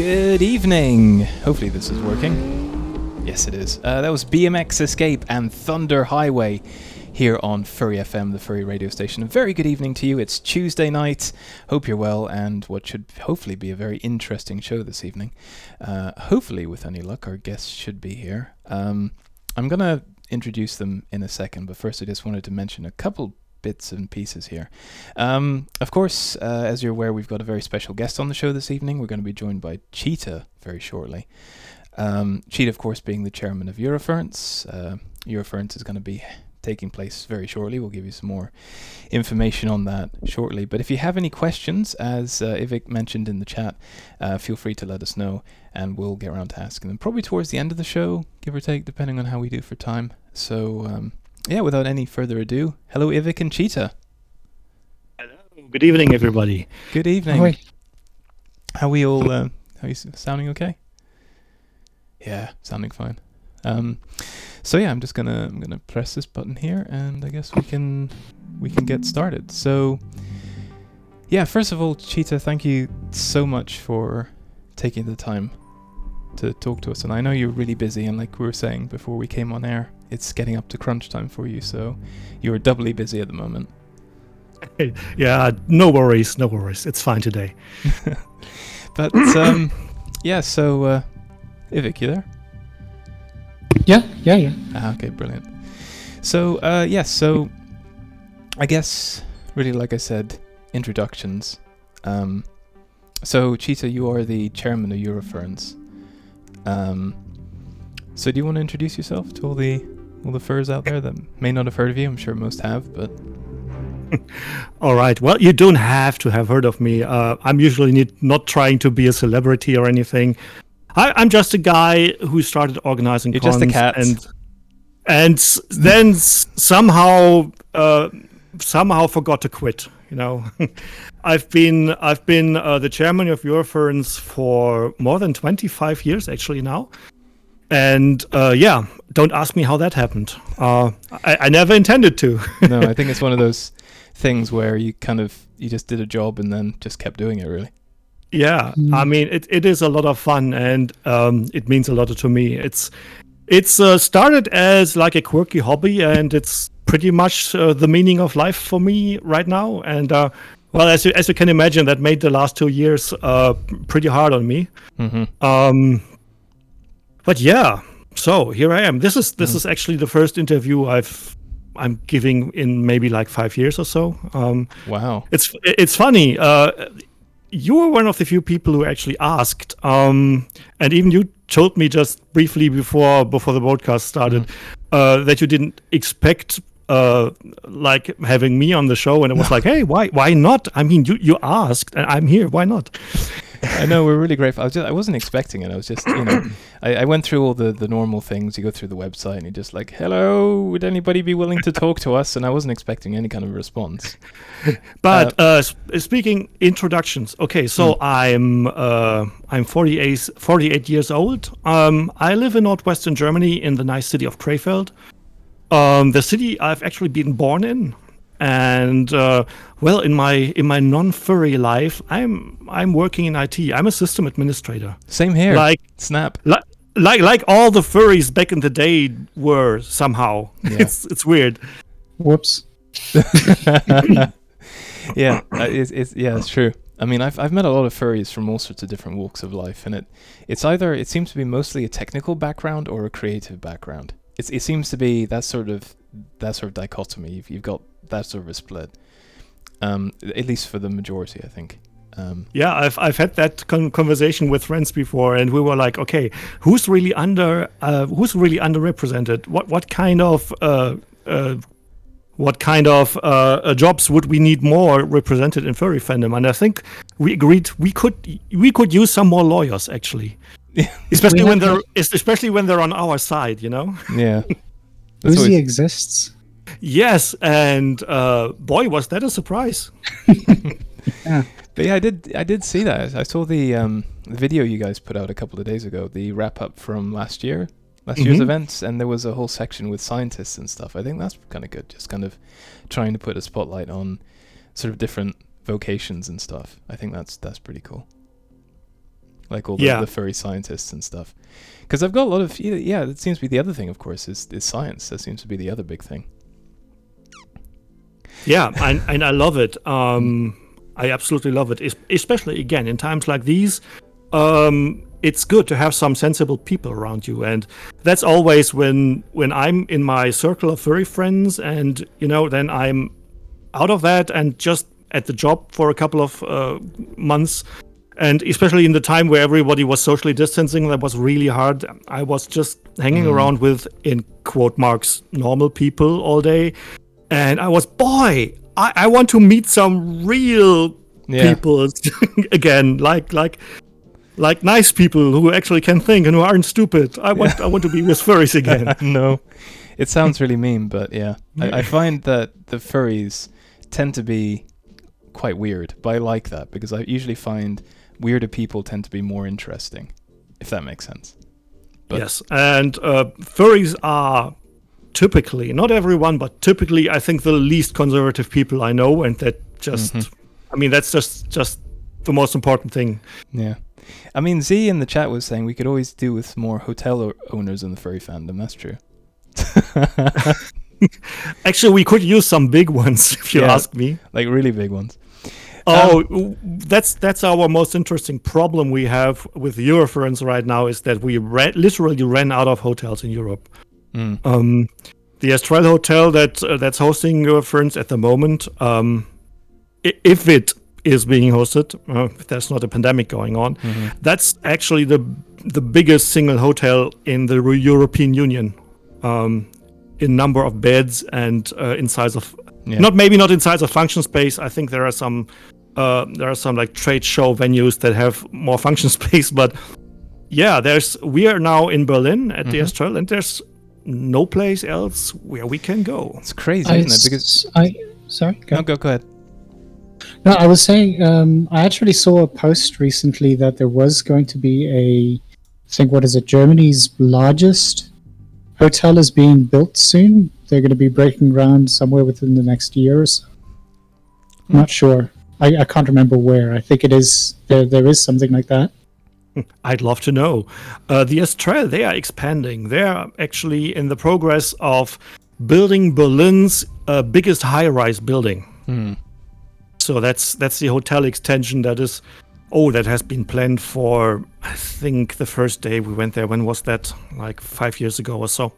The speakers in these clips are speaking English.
Good evening. Hopefully, this is working. Yes, it is. Uh, that was BMX Escape and Thunder Highway here on Furry FM, the Furry radio station. A very good evening to you. It's Tuesday night. Hope you're well, and what should hopefully be a very interesting show this evening. Uh, hopefully, with any luck, our guests should be here. Um, I'm going to introduce them in a second, but first, I just wanted to mention a couple bits and pieces here. Um, of course, uh, as you're aware, we've got a very special guest on the show this evening. We're going to be joined by Cheetah very shortly. Um, Cheetah, of course, being the chairman of Eurofurence. Uh, Eurofurence is going to be taking place very shortly. We'll give you some more information on that shortly. But if you have any questions, as uh, Ivik mentioned in the chat, uh, feel free to let us know and we'll get around to asking them. Probably towards the end of the show, give or take, depending on how we do for time. So, um, yeah, without any further ado, hello, Ivik and Cheetah. Hello. Good evening, everybody. Good evening. Hi. How are we all? Uh, are you sounding okay? Yeah, sounding fine. Um, so yeah, I'm just gonna I'm gonna press this button here, and I guess we can we can get started. So yeah, first of all, Cheetah, thank you so much for taking the time to talk to us. And I know you're really busy, and like we were saying before we came on air, it's getting up to crunch time for you, so you're doubly busy at the moment. yeah, no worries, no worries. It's fine today. but um, yeah, so uh, Ivik, you there? Yeah, yeah, yeah. Ah, okay, brilliant. So, uh, yes, yeah, so I guess really, like I said, introductions. Um, so, Cheetah, you are the chairman of Eurofurence. Um, so, do you want to introduce yourself to all the all the furs out there that may not have heard of you? I'm sure most have, but. All right. Well, you don't have to have heard of me. Uh, I'm usually not trying to be a celebrity or anything. I, am just a guy who started organizing You're just a cat. and and then somehow uh, somehow forgot to quit. You know, I've been I've been uh, the chairman of Eurofurence for more than 25 years actually now, and uh, yeah, don't ask me how that happened. Uh, I, I never intended to. no, I think it's one of those things where you kind of you just did a job and then just kept doing it really. Yeah, mm. I mean it, it is a lot of fun and um, it means a lot to me. It's it's uh, started as like a quirky hobby and it's pretty much uh, the meaning of life for me right now. And uh, well, as you, as you can imagine, that made the last two years uh, pretty hard on me. Mm-hmm. Um, but yeah, so here I am. This is this mm. is actually the first interview I've I'm giving in maybe like five years or so. Um, wow, it's it's funny. Uh, you were one of the few people who actually asked, um, and even you told me just briefly before before the broadcast started mm. uh, that you didn't expect uh, like having me on the show, and it was no. like, hey, why why not? I mean, you you asked, and I'm here. Why not? I know we're really grateful. I was just I wasn't expecting it. I was just you know I, I went through all the the normal things. You go through the website and you're just like, hello, would anybody be willing to talk to us? And I wasn't expecting any kind of response. but uh, uh, speaking introductions, okay, so hmm. I'm uh, I'm 48 48 years old. Um, I live in northwestern Germany in the nice city of Krefeld. Um, the city I've actually been born in and uh, well in my in my non-furry life i'm i'm working in it i'm a system administrator. Same here. Like snap. like like like all the furries back in the day were somehow. Yeah. it's it's weird. Whoops. Yeah uh, it's, it's yeah it's true. I mean, I've I've met a lot of furries from all sorts of different walks of life, and it it's either it seems to be mostly a technical background or a creative background. It's it seems to be that sort of that sort of dichotomy. You've, you've got that sort of a split. Um, at least for the majority, I think. Um, yeah, I've I've had that con- conversation with friends before, and we were like, okay, who's really under uh, who's really underrepresented? What what kind of uh, uh, what kind of uh, uh, jobs would we need more represented in furry fandom? And I think we agreed we could we could use some more lawyers actually, especially when they're especially when they're on our side, you know. Yeah, Uzi exists. Yes, and uh, boy, was that a surprise! yeah. But yeah, I did. I did see that. I saw the, um, video you guys put out a couple of days ago, the wrap up from last year, last mm-hmm. year's events, and there was a whole section with scientists and stuff. I think that's kind of good. Just kind of trying to put a spotlight on sort of different vocations and stuff. I think that's that's pretty cool. like all the, Yeah. the furry scientists and stuff. Because I've got a lot of yeah, yeah. That seems to be the other thing, of course, is is science. That seems to be the other big thing. Yeah, and, and I love it. Um, I absolutely love it, especially again in times like these. Um, it's good to have some sensible people around you, and that's always when when I'm in my circle of furry friends, and you know, then I'm out of that and just at the job for a couple of uh, months. And especially in the time where everybody was socially distancing, that was really hard. I was just hanging around with, in quote marks, normal people all day and I was boy, I, I want to meet some real Yeah. people again, like like like nice people who actually can think and who aren't stupid. I want I want to be with furries again. no, it sounds really mean, but yeah, I, I find that the furries tend to be quite weird, but I like that because I usually find weirder people tend to be more interesting, if that makes sense. But- yes, and uh, furries are typically not everyone, but typically I think the least conservative people I know, and that just mm-hmm. I mean that's just just the most important thing. Yeah. I mean, Z in the chat was saying we could always do with more hotel owners in the furry fandom. That's true. Actually, we could use some big ones if you Yeah. ask me. like really big ones. Oh, um, w- that's that's our most interesting problem we have with Eurofurence right now is that we ra- literally ran out of hotels in Europe. Mm. Um, the Estrel Hotel that uh, that's hosting Eurofurence at the moment, um, if it is being hosted, uh, if there's not a pandemic going on, that's actually the the biggest single hotel in the European Union, um, in number of beds and uh, in size of Yeah. not maybe not in size of function space. I think there are some uh, there are some like trade show venues that have more function space, but yeah, there's we are now in Berlin at the Estrel, and there's no place else where we can go. It's crazy, I, isn't it? Because I sorry. Go. no, go go ahead. No, I was saying um, I actually saw a post recently that there was going to be a, I think what is it? Germany's largest hotel is being built soon. They're going to be breaking ground somewhere within the next year or so. I'm not sure. I, I can't remember where. I think it is there. There is something like that. I'd love to know. Uh, the Estrel, they are expanding. They are actually in the progress of building Berlin's uh, biggest high-rise building. So that's that's the hotel extension that is. Oh, that has been planned for. I think the first day we went there. When was that? Like five years ago or so.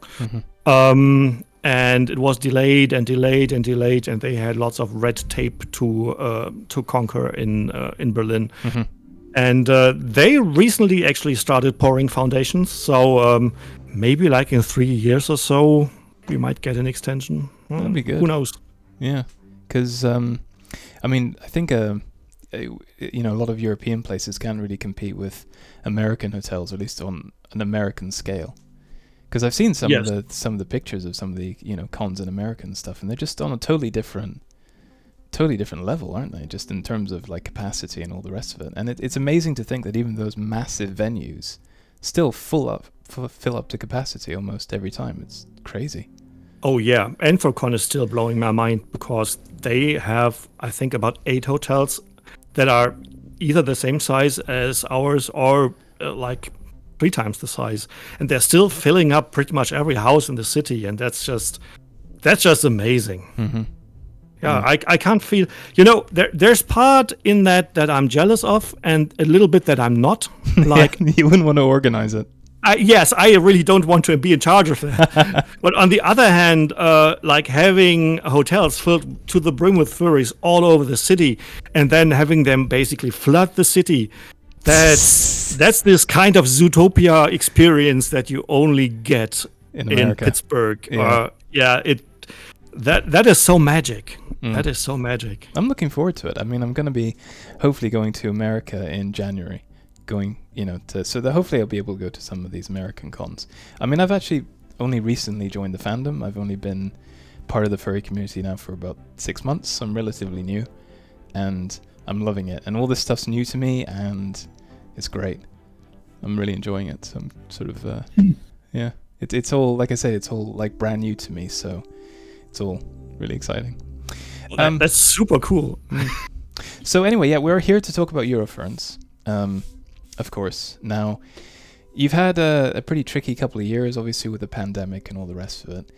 Um, and it was delayed and delayed and delayed, and they had lots of red tape to uh, to conquer in uh, in Berlin. And uh, they recently actually started pouring foundations. So um, maybe like in three years or so, we might get an extension. That'd be good. Who knows? Yeah, because um, I mean, I think uh, uh, you know a lot of European places can't really compete with American hotels, at least on an American scale. Because I've seen some Yes. of the some of the pictures of some of the you know cons in American stuff, and they're just on a totally different, totally different level, aren't they? Just in terms of like capacity and all the rest of it. And it, it's amazing to think that even those massive venues still full up, f- fill up to capacity almost every time. It's crazy. Oh yeah, Anthrocon is still blowing my mind because they have, I think, about eight hotels that are either the same size as ours or uh, like three times the size, and they're still filling up pretty much every house in the city, and that's just that's just amazing. hmm Yeah, I, I can't feel. You know, there there's part in that that I'm jealous of, and a little bit that I'm not. Like, you wouldn't want to organize it. I, yes, I really don't want to be in charge of that. but on the other hand, uh, like having hotels filled to the brim with furries all over the city, and then having them basically flood the city. That's that's this kind of Zootopia experience that you only get In in, Pittsburgh. Yeah. Uh, yeah, it that that is so magic. Mm. That is so magic. I'm looking forward to it. I mean, I'm going to be hopefully going to America in January. Going, you know, to so that hopefully I'll be able to go to some of these American cons. I mean, I've actually only recently joined the fandom. I've only been part of the furry community now for about six months. So I'm relatively new, and I'm loving it. And all this stuff's new to me, and it's great. I'm really enjoying it. So I'm sort of, uh, yeah. It, it's all like I say, it's all like brand new to me. So it's all really exciting. Well, that- Um, that's super cool. So anyway, yeah, we're here to talk about Eurofurence. Um, Of course. Now, you've had a, a pretty tricky couple of years, obviously, with the pandemic and all the rest of it.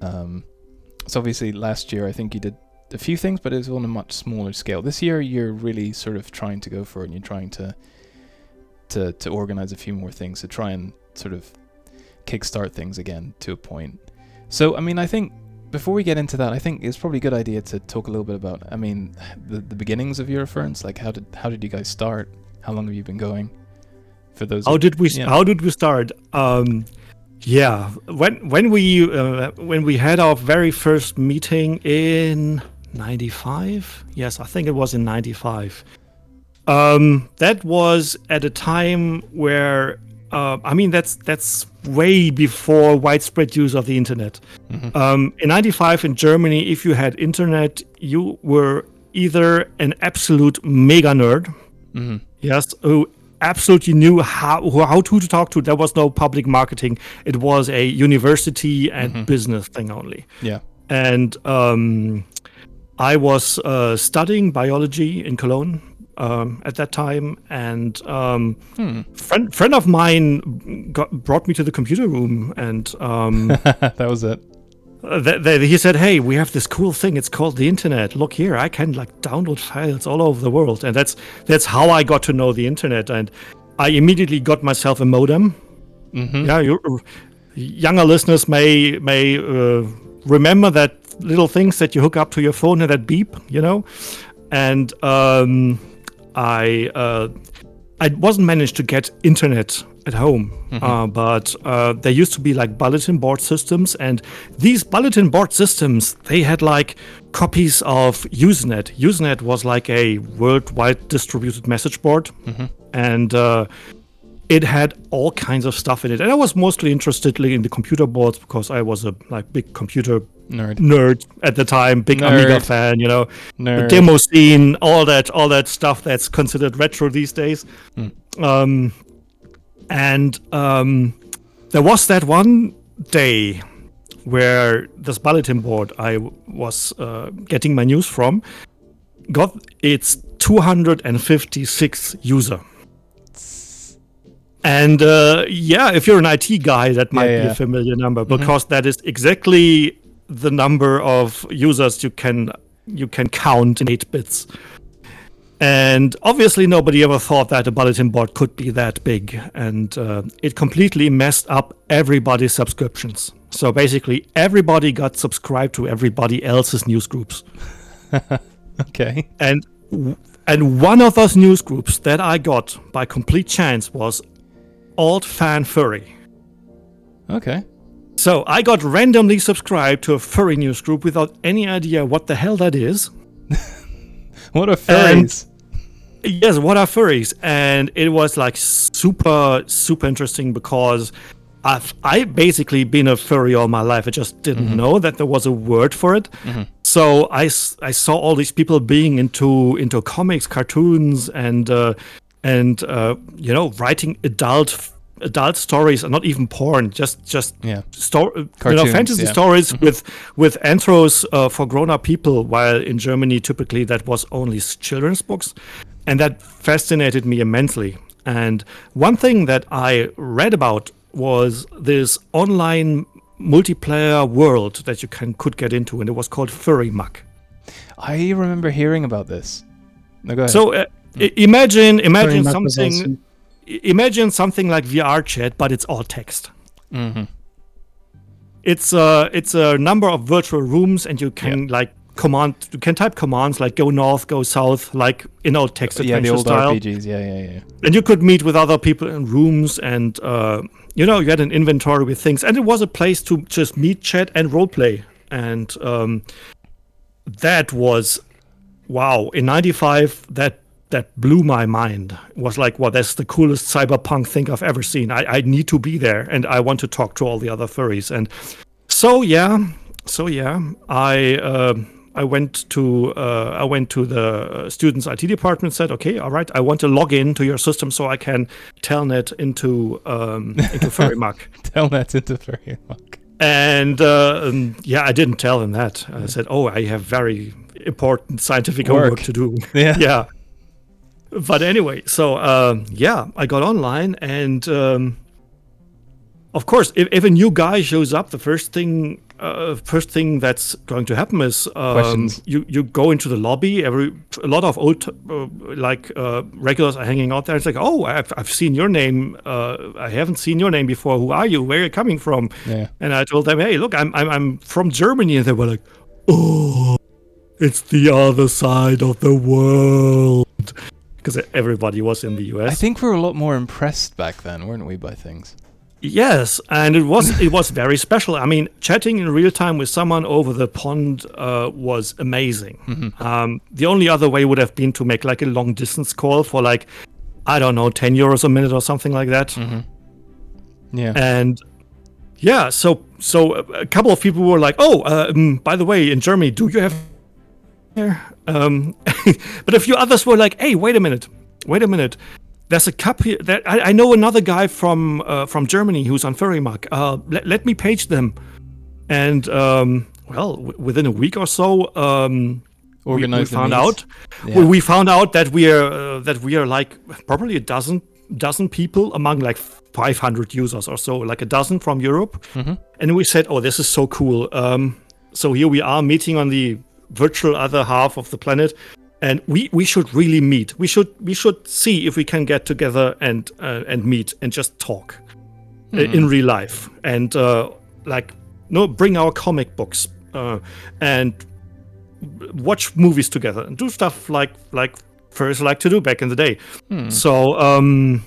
Um, so obviously, last year I think you did a few things, but it was on a much smaller scale. This year, you're really sort of trying to go for it, and you're trying to to to organize a few more things to try and sort of kickstart things again to a point. So, I mean, I think before we get into that, I think it's probably a good idea to talk a little bit about, I mean, the, the beginnings of Eurofurence. Like, how did how did you guys start? How long have you been going? For those, How did we yeah. How did we start? Um, yeah, when when we uh, when we had our very first meeting in '95. Yes, I think it was in '95. Um, that was at a time where uh, I mean that's that's way before widespread use of the internet. Mhm. Um, in '95 in Germany, if you had internet, you were either an absolute mega nerd, Mhm. yes, who absolutely knew how who- how to talk to. There was no public marketing. It was a university and business thing only Yeah. and um, I was uh, studying biology in Cologne um, at that time, and um, Hmm. friend friend of mine got, brought me to the computer room, and um, that was it. th- he said, "Hey, we have this cool thing. It's called the internet. Look here, I can like download files all over the world." And that's that's how I got to know the internet, and I immediately got myself a modem. hmm Yeah, you, younger listeners may may uh, remember that little things that you hook up to your phone and that beep, you know. And um, I uh, I wasn't managed to get internet at home, uh, but uh, there used to be like bulletin board systems, and these bulletin board systems they had like copies of Usenet. Usenet was like a worldwide distributed message board, and uh, it had all kinds of stuff in it. And i was mostly interested in the computer boards because i was a like big computer Nerd. nerd at the time big Nerd. amiga fan you know the demo scene all that all that stuff that's considered retro these days um and um there was that one day where this bulletin board i was uh, getting my news from got its 256 user and uh, yeah, if you're an IT guy, that might Yeah, be yeah. a familiar number because that is exactly the number of users you can you can count in eight bits. And obviously, nobody ever thought that a bulletin board could be that big, and uh, it completely messed up everybody's subscriptions. So basically, everybody got subscribed to everybody else's news groups Okay. and and one of those news groups that I got by complete chance was Alt Fan Furry. Okay. So I got randomly subscribed to a furry news group without any idea what the hell that is. What are furries? Yes, what are furries? And it was like super, super interesting because I've I basically been a furry all my life. I just didn't know that there was a word for it. So I, I saw all these people being into into comics, cartoons, and uh, and uh, you know writing adult adult stories, and not even porn, just just Yeah. sto- you know fantasy yeah. stories with with anthros uh, for grown up people. While in Germany, typically that was only children's books, and that fascinated me immensely. And one thing that I read about was this online multiplayer world that you can could get into, and it was called FurryMUCK. I remember hearing about this. No, go ahead. So uh, i- imagine Furry imagine Muck was something awesome. i- imagine something like VR chat, but it's all text. hmm It's a it's a number of virtual rooms, and you can like command you can type commands like go north, go south, like in old text adventure yeah, the old style. RPGs. Yeah, yeah, yeah. And you could meet with other people in rooms, and uh, you know you had an inventory with things, and it was a place to just meet, chat, and roleplay. And um, that was wow in 95 that that blew my mind it was like well that's the coolest cyberpunk thing i've ever seen I, I need to be there and i want to talk to all the other furries and so yeah so yeah i uh, i went to uh, i went to the students it department said okay all right i want to log in to your system so i can telnet into um, into FurryMUCK Telnet into furry muck. and uh, um, yeah, I didn't tell him that. I said, "Oh, I have very important scientific Work. homework to do." Yeah. yeah. But anyway, so um, yeah, I got online, and um, of course, if, if a new guy shows up, the first thing, uh, first thing that's going to happen is um, you you go into the lobby. Every a lot of old uh, like uh, regulars are hanging out there. It's like, oh, I've, I've seen your name. Uh, I haven't seen your name before. Who are you? Where are you coming from? Yeah. And I told them, hey, look, I'm I'm, I'm from Germany, and they were like, oh, it's the other side of the world. Because everybody was in the US. I think we were a lot more impressed back then, weren't we, by things? Yes, and it was it was very special. I mean, chatting in real time with someone over the pond uh, was amazing. Um, the only other way would have been to make like a long distance call for like I don't know, ten euros a minute or something like that. Yeah. And yeah, so so a a couple of people were like, "Oh, uh, um, by the way, in Germany, do you have?" Um, but a few others were like, "Hey, wait a minute, wait a minute. There's a cup here. That I, I know another guy from uh, from Germany who's on FurryMUCK. Uh, let, let me page them." And um, well, w- within a week or so, um, we, we found out Yeah. we, we found out that we are uh, that we are like probably a dozen dozen people among like 500 users or so like a dozen from europe Mm-hmm. and we said oh this is so cool um, so here we are meeting on the virtual other half of the planet. And we we should really meet. We should we should see if we can get together and uh, and meet and just talk uh, in real life. And uh, like no bring our comic books uh, and watch movies together and do stuff like like first like to do back in the day. So um,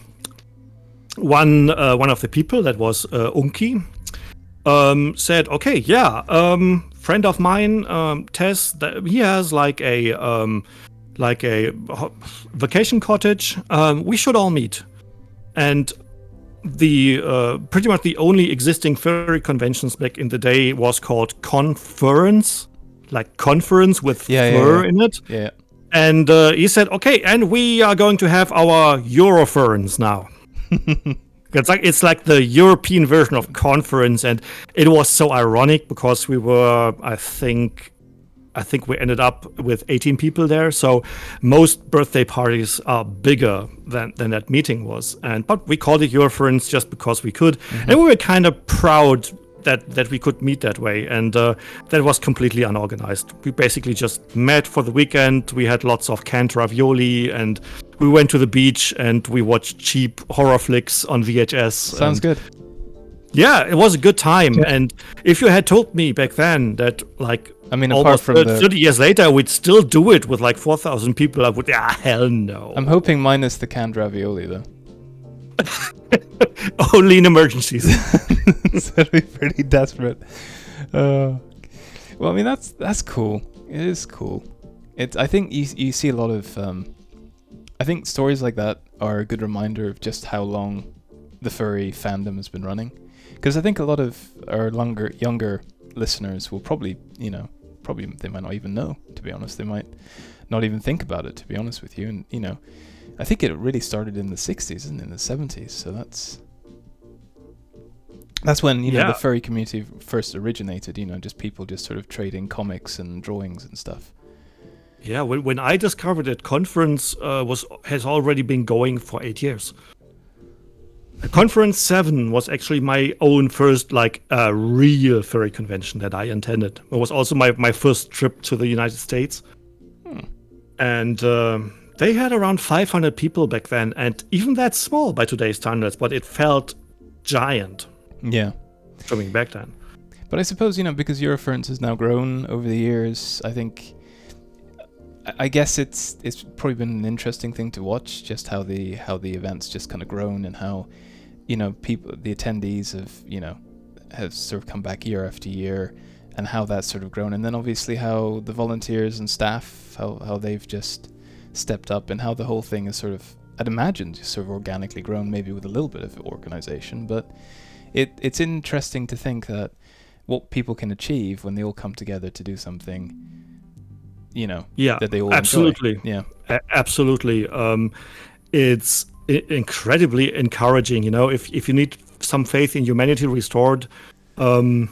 one uh, one of the people that was uh, Unki um, said, "Okay, yeah, um, friend of mine, um, Tess, that he has like a um, like a vacation cottage. Um, we should all meet." And the uh, pretty much the only existing furry conventions back in the day was called ConFurence, like conference with Yeah, yeah, fur yeah. in it. Yeah. And uh, he said, "Okay, and we are going to have our Eurofurence now." it's like it's like the European version of ConFurence, and it was so ironic because we were, I think, I think we ended up with 18 people there. So most birthday parties are bigger than, than that meeting was. And but we called it Eurofurence just because we could, and we were kind of proud that that we could meet that way. And uh, that was completely unorganized. We basically just met for the weekend. We had lots of canned ravioli, and we went to the beach and we watched cheap horror flicks on VHS. Sounds good. yeah, it was a good time. And if you had told me back then that, like, I mean, apart almost from thir- the- 30 years later, we'd still do it with like 4,000 people, I would, ah, hell no. I'm hoping minus the canned ravioli though. Only in emergencies. That'd be pretty desperate. Uh, well, I mean that's that's cool. It is cool. It. I think you you see a lot of. Um, I think stories like that are a good reminder of just how long the furry fandom has been running. Because I think a lot of our longer younger listeners will probably you know probably they might not even know to be honest. They might not even think about it to be honest with you. And you know, I think it really started in the '60s and in the '70s. So that's that's when you know Yeah. the furry community first originated. You know, just people just sort of trading comics and drawings and stuff. Yeah, when, when I discovered it, ConFurence uh, was has already been going for eight years. ConFurence 7 was actually my own first, like, uh, real furry convention that I attended. It was also my, my first trip to the United States. And um they had around 500 people back then, and even that's small by today's standards, but it felt giant Yeah. coming back then. But I suppose you know because Eurofurence has now grown over the years. I think, I- guess it's it's probably been an interesting thing to watch, just how the how the events just kind of grown and how, you know, people the attendees have you know, have sort of come back year after year, and how that's sort of grown, and then obviously how the volunteers and staff how how they've just stepped up, and how the whole thing is sort of I'd imagine just sort of organically grown, maybe with a little bit of organization, but it it's interesting to think that what people can achieve when they all come together to do something, you know, Yeah, that they all enjoy. absolutely. Yeah, A- absolutely. Um, it's I- incredibly encouraging. You know, if if you need some faith in humanity restored, um,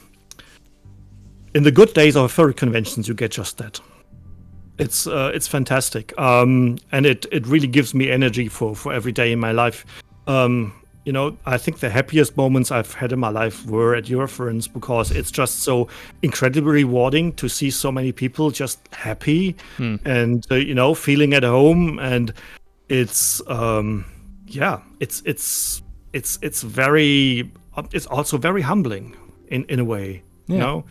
in the good days of furry conventions, you get just that. It's uh, it's fantastic, um, and it it really gives me energy for for every day in my life. Um, you know, I think the happiest moments I've had in my life were at Eurofurence because it's just so incredibly rewarding to see so many people just happy Hmm. and uh, you know feeling at home, and it's um, yeah, it's it's it's it's very it's also very humbling in in a way you know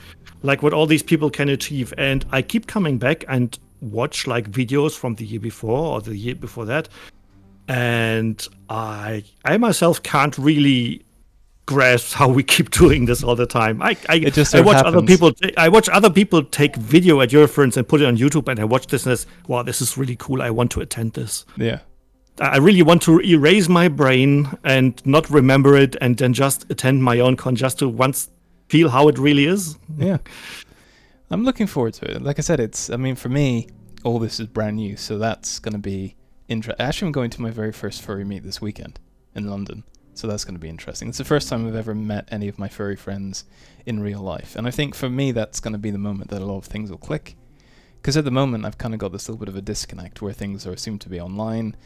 like what all these people can achieve. And i keep coming back and watch like videos from the year before or the year before that and i i myself can't really grasp how we keep doing this all the time i i, I watch other people i watch other people take video at Eurofurence and put it on youtube and i watch this and it's wow this is really cool i want to attend this Yeah. I really want to erase my brain and not remember it and then just attend my own con just to once feel how it really is. Yeah. I'm looking forward to it. Like I said, it's, I mean, for me, all this is brand new, so that's going to be Actually, I'm going to my very first furry meet this weekend in London, so that's going to be interesting. It's the first time I've ever met any of my furry friends in real life, and I think for me, that's going to be the moment that a lot of things will click. Because at the moment, I've kind of got this little bit of a disconnect where things are seem to be online,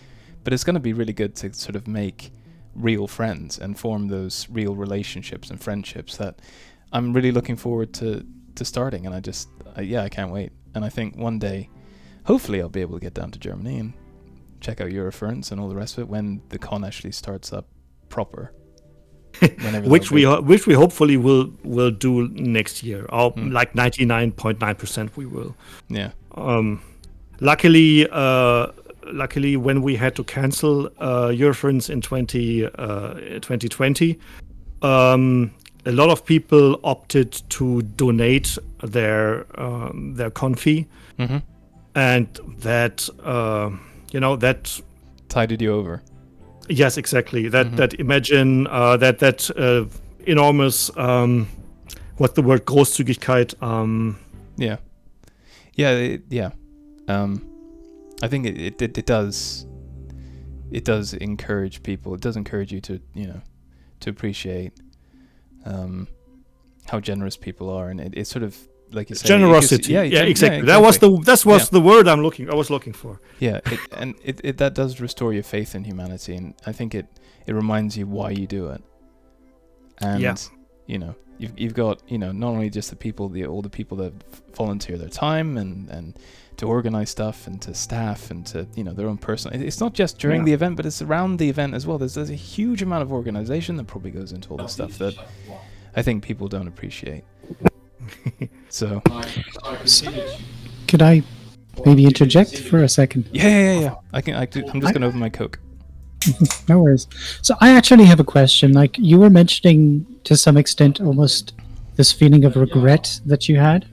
but it's going to be really good to sort of make real friends and form those real relationships and friendships that I'm really looking forward to to starting, and I just uh, yeah, I can't wait. And I think one day, hopefully, I'll be able to get down to Germany and check out Eurofurence and all the rest of it when the con actually starts up proper. Which we ho- which we hopefully will will do next year. Or Hmm. like 99.9% we will. yeah Um luckily uh luckily when we had to cancel uh Eurofurence in 20 uh 2020 um a lot of people opted to donate their um, their confi hmm and that uh, you know that tided you over. yes exactly that Mhm. that imagine uh, that that uh, enormous um, what's the word großzügigkeit um, Yeah, yeah, it, yeah. Um, I think it, it it it does it does encourage people. It does encourage you to you know to appreciate um, how generous people are, and it, it's sort of like you say, generosity yeah, gen- exactly that was the that was Yeah. the word i'm looking i was looking for yeah, it, and it, it that does restore your faith in humanity, and I think it it reminds you why you do it. And Yeah. you know, you've you've got you know not only just the people, the all the people that volunteer their time and and to organize stuff and to staff and to you know their own personal. It's not just during Yeah. the event, but it's around the event as well. There's there's a huge amount of organization that probably goes into all this stuff that I think people don't appreciate. so Could I maybe interject for a second? yeah, yeah, yeah, yeah. I can. I, do- I'm just gonna open my coke. No worries. So I actually have a question. Like you were mentioning to some extent almost this feeling of regret that you had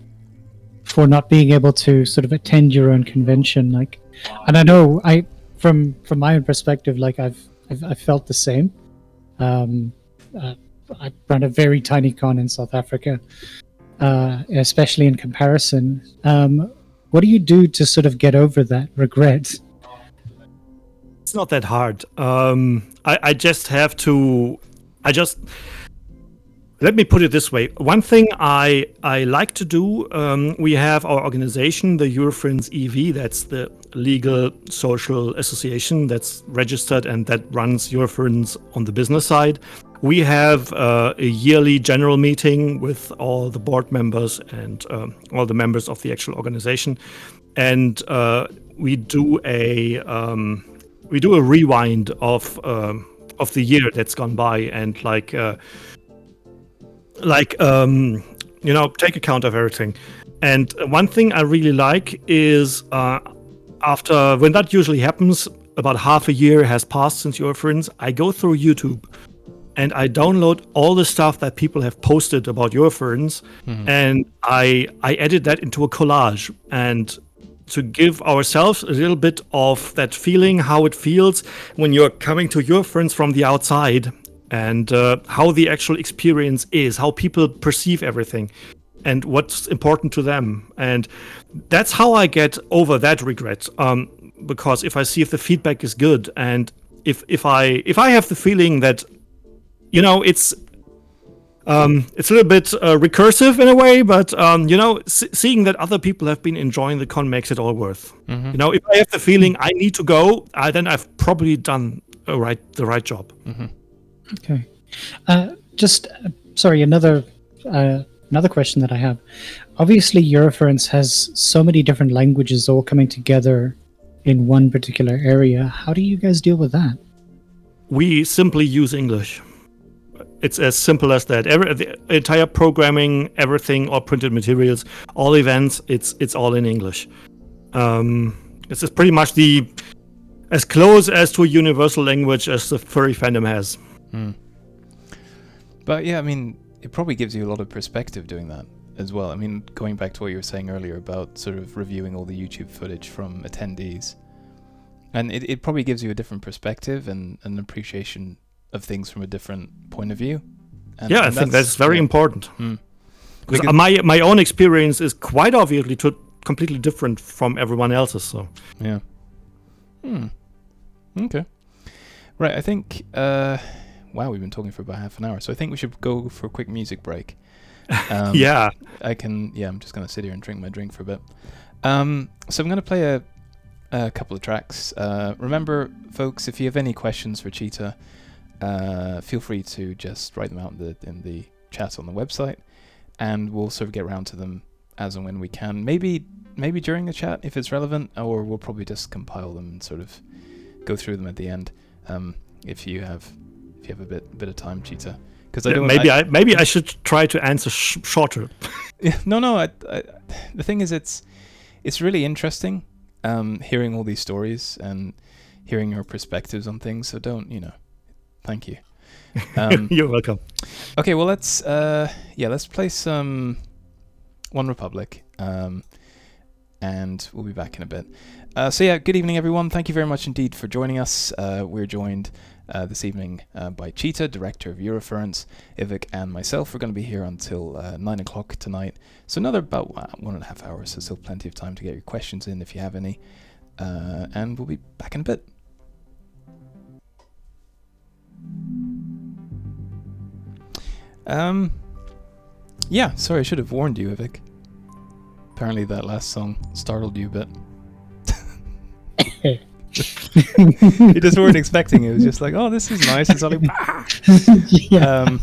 for not being able to sort of attend your own convention. Like, and I know I from from my own perspective, like I've I've, I've felt the same. Um, uh, I run a very tiny con in South Africa, uh, especially in comparison. Um, what do you do to sort of get over that regret? it's not that hard um, I, I just have to i just let me put it this way one thing i i like to do um, we have our organization the Eurofurence ev that's the legal social association that's registered and that runs Eurofurence on the business side we have uh, a yearly general meeting with all the board members and um, all the members of the actual organization and uh, we do a um, we do a rewind of um, of the year that's gone by and like uh, like um, you know take account of everything. And one thing I really like is uh, after when that usually happens, about half a year has passed since Eurofurence. I go through YouTube and I download all the stuff that people have posted about Eurofurence, and I I edit that into a collage. And to give ourselves a little bit of that feeling how it feels when you're coming to Eurofurence from the outside and uh, how the actual experience is how people perceive everything and what's important to them. And that's how i get over that regret um, because if i see if the feedback is good and if if i if i have the feeling that you know it's um, it's a little bit uh, recursive in a way, but um, you know, s- seeing that other people have been enjoying the con makes it all worth. Mm-hmm. You know, if I have the feeling I need to go, uh, then I've probably done a right the right job. Okay. Uh, just uh, sorry, another uh, another question that I have. Obviously, Eurofurence has so many different languages all coming together in one particular area. How do you guys deal with that? We simply use English. It's as simple as that. Every, the entire programming, everything, all printed materials, all events, it's it's all in English. Um, this is pretty much the as close as to a universal language as the furry fandom has. But yeah, I mean, it probably gives you a lot of perspective doing that as well. I mean, going back to what you were saying earlier about sort of reviewing all the YouTube footage from attendees, and it, it probably gives you a different perspective and an appreciation of things from a different point of view. And, yeah, I and think that's very yeah. important. Mm. Because Because- my my own experience is quite obviously to, completely different from everyone else's. So Yeah. Hmm. Okay. Right. I think. Uh, wow, we've been talking for about half an hour, so I think we should go for a quick music break. Um, yeah, I can. Yeah, I'm just gonna sit here and drink my drink for a bit. Um, so I'm gonna play a, a couple of tracks. Uh, remember, folks, if you have any questions for Cheetah, uh, feel free to just write them out in the in the chat on the website, and we'll sort of get around to them as and when we can. Maybe maybe during the chat if it's relevant, or we'll probably just compile them and sort of go through them at the end. Um, if you have if you have a bit bit of time, Cheetah. Because I Yeah, don't maybe I, maybe I should try to answer sh- shorter. Yeah, no, no. I, I, the thing is, it's it's really interesting um, hearing all these stories and hearing your perspectives on things. So don't, you know. Thank you. Um, You're welcome. okay, well let's uh, yeah, let's play some One Republic, um, and we'll be back in a bit. Uh, so yeah, good evening, everyone. Thank you very much indeed for joining us. Uh, we're joined uh, this evening uh, by Cheetah, director of Eurofurence, Ivik, and myself. We're going to be here until uh, nine o'clock tonight. So another about one and a half hours. So still plenty of time to get your questions in if you have any. Uh, and we'll be back in a bit. Um, yeah. Sorry, I should have warned you, Ivik. Apparently, that last song startled you a bit. you just weren't expecting it. It was just like, oh, this is nice. It's all like, yeah. um,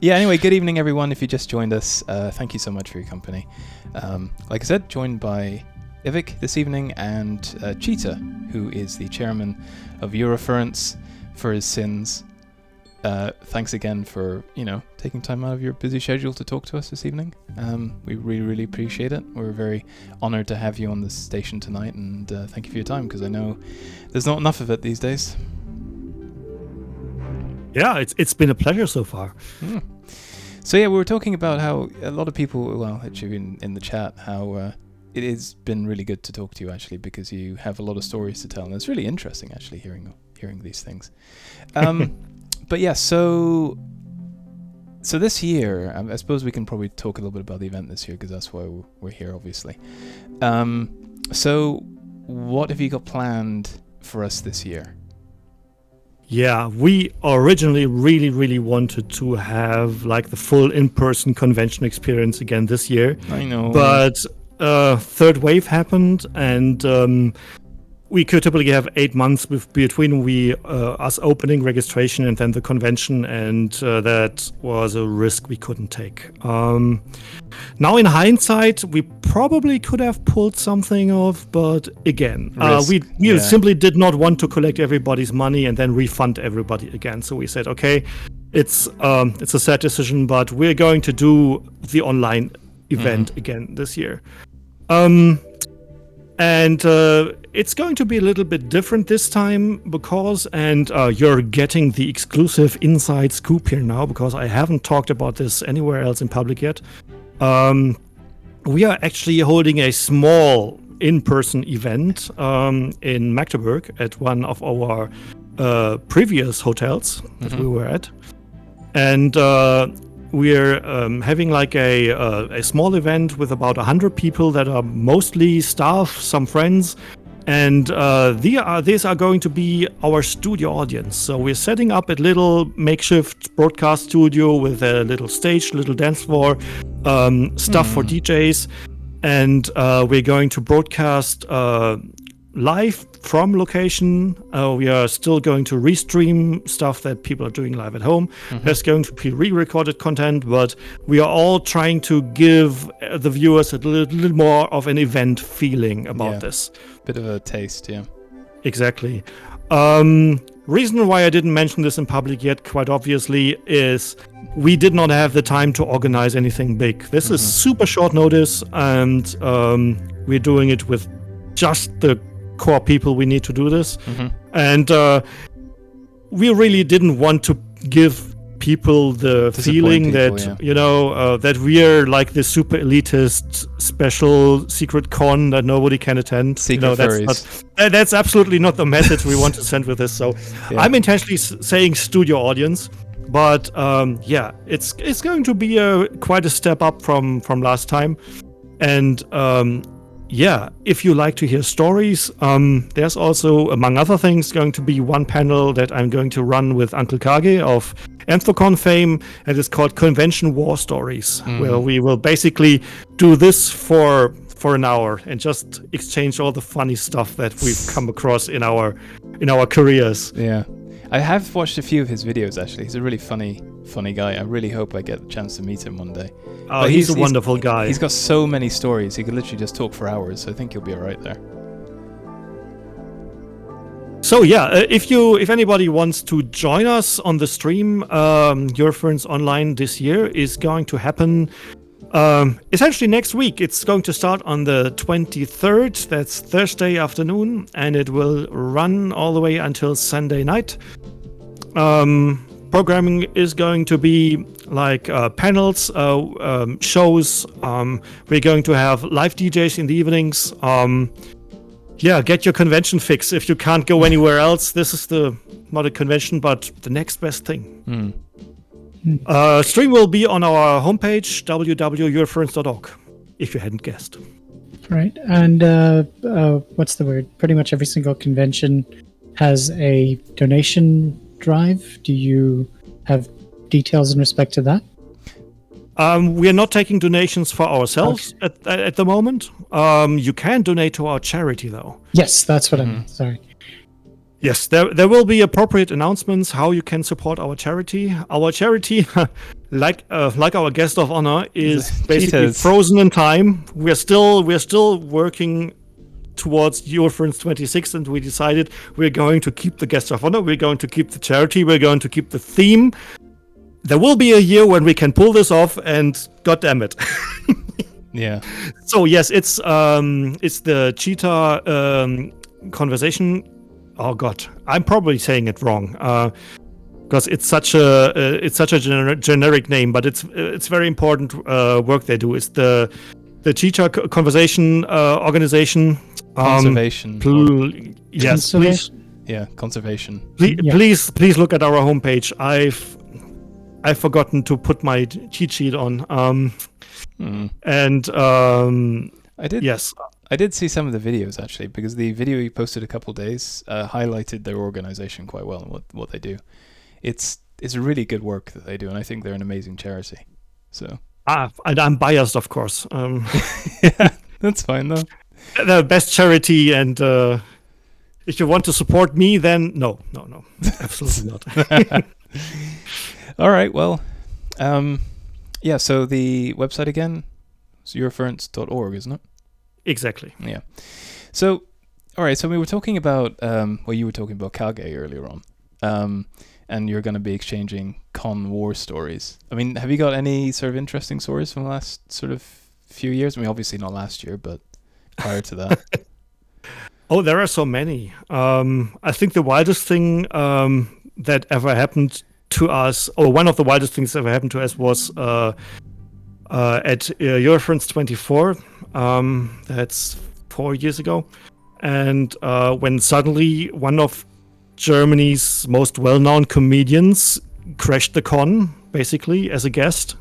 yeah, anyway, good evening, everyone. If you just joined us, uh, thank you so much for your company. Um, like I said, joined by Ivik this evening and uh, Cheetah, who is the chairman of Eurofurence for his sins. Uh, thanks again for you know taking time out of your busy schedule to talk to us this evening. Um, we really, really appreciate it. We're very honoured to have you on the station tonight, and uh, thank you for your time because I know there's not enough of it these days. Yeah, it's it's been a pleasure so far. Hmm. So yeah, we were talking about how a lot of people, well, actually in, in the chat, how uh, it has been really good to talk to you actually because you have a lot of stories to tell, and it's really interesting actually hearing hearing these things. Um, but yeah, so so this year, um, I suppose we can probably talk a little bit about the event this year because that's why we're- we're here, obviously. Um, so what have you got planned for us this year? Yeah, we originally really, really wanted to have like the full in-person convention experience again this year, I know, but uh, third wave happened, and um, we could typically have eight months with, between we uh, us opening registration and then the convention, and uh, that was a risk we couldn't take. Um, now, in hindsight, we probably could have pulled something off, but again, uh, we we yeah. simply did not want to collect everybody's money and then refund everybody again. So we said, okay, it's um, it's a sad decision, but we're going to do the online event again this year. Um, and uh, it's going to be a little bit different this time because, and uh, you're getting the exclusive inside scoop here now because I haven't talked about this anywhere else in public yet. Um, we are actually holding a small in-person event um, in Magdeburg at one of our uh, previous hotels that we were at, and uh, we're um, having like a uh, a small event with about hundred people that are mostly staff, some friends, and uh, the, uh, these are going to be our studio audience. So we're setting up a little makeshift broadcast studio with a little stage, little dance floor, um, stuff for DJs, and uh, we're going to broadcast uh, live from location. Uh, we are still going to restream stuff that people are doing live at home. There's going to be re-recorded content, but we are all trying to give the viewers a little, little more of an event feeling about Yeah. this. Bit of a taste, yeah. Exactly. Um, reason why I didn't mention this in public yet, quite obviously, is we did not have the time to organize anything big. This is super short notice, and um, we're doing it with just the core people we need to do this. And uh, we really didn't want to give people the feeling people, that yeah. you know uh, that we're like the super elitist special secret con that nobody can attend. you know, that's not, that- that's absolutely not the message we want to send with this. So Yeah. I'm intentionally s- saying studio audience, but um, yeah, it's it's going to be a quite a step up from from last time, and um, yeah, if you like to hear stories, um, there's also, among other things, going to be one panel that I'm going to run with Uncle Kage of Anthrocon fame, and it's called Convention War Stories, mm-hmm. where we will basically do this for for an hour and just exchange all the funny stuff that we've come across in our in our careers. Yeah. I have watched a few of his videos actually. He's a really funny, funny guy. I really hope I get the chance to meet him one day. Oh, But he's, a wonderful guy. He's got so many stories. He could literally just talk for hours. So I think he'll be all right there. So yeah, uh, if you if anybody wants to join us on the stream, um, Eurofurence Online this year is going to happen um, essentially next week. It's going to start on the 23rd. That's Thursday afternoon, and it will run all the way until Sunday night. Um, programming is going to be like uh, panels, uh, um, shows. Um, we're going to have live DJs in the evenings. Yeah, get your convention fix. If you can't go anywhere else, this is the not a convention, but the next best thing. Uh, stream will be on our homepage www.eurofurence.org. If you hadn't guessed. Right. And uh, uh, what's the word? Pretty much every single convention has a donation drive. Do you have details in respect to that? Um, we are not taking donations for ourselves at, at, at the moment. Um, you can donate to our charity, though. Yes, that's what I meant. Sorry. Yes, there there will be appropriate announcements how you can support our charity. Our charity, like uh, like our guest of honor, is basically Cheetahs. frozen in time. We're still we're still working towards Eurofurence 26, and we decided we're going to keep the guest of honor. We're going to keep the charity. We're going to keep the theme. There will be a year when we can pull this off, and god damn it. Yeah. So yes, it's um it's the cheetah um conversation. Oh god, I'm probably saying it wrong. Uh because it's such a uh, it's such a gener- generic name, but it's it's very important uh, work they do. It's the the Cheetah Conversation uh, organization. Um, Conservation. pl- yes, please, yeah, conservation. please, Yeah. please, please look at our homepage. I've I've forgotten to put my cheat sheet on. Um, Mm. and um, I did. yes, I did see some of the videos actually because the video you posted a couple days uh, highlighted their organization quite well and what what they do. It's it's really good work that they do, and I think they're an amazing charity. So ah, and I'm biased, of course. Um, yeah, that's fine though. the best charity and uh, if you want to support me then no no no absolutely not All right. Well, um, yeah. So the website again, is eurofurence.org, isn't it? exactly Yeah. So, all right. So we were talking about, um, well, you were talking about Kage earlier on, um, and you're going to be exchanging con war stories. I mean, have you got any sort of interesting stories from the last sort of few years? I mean, obviously not last year, but prior to that. oh there are so many um, i think the wildest thing um, that ever happened to us or one of the wildest things that ever happened to us was uh, uh, at uh, Eurofurence 24 um, that's four years ago. And uh, when suddenly one of germany's most well-known comedians crashed the con basically as a guest.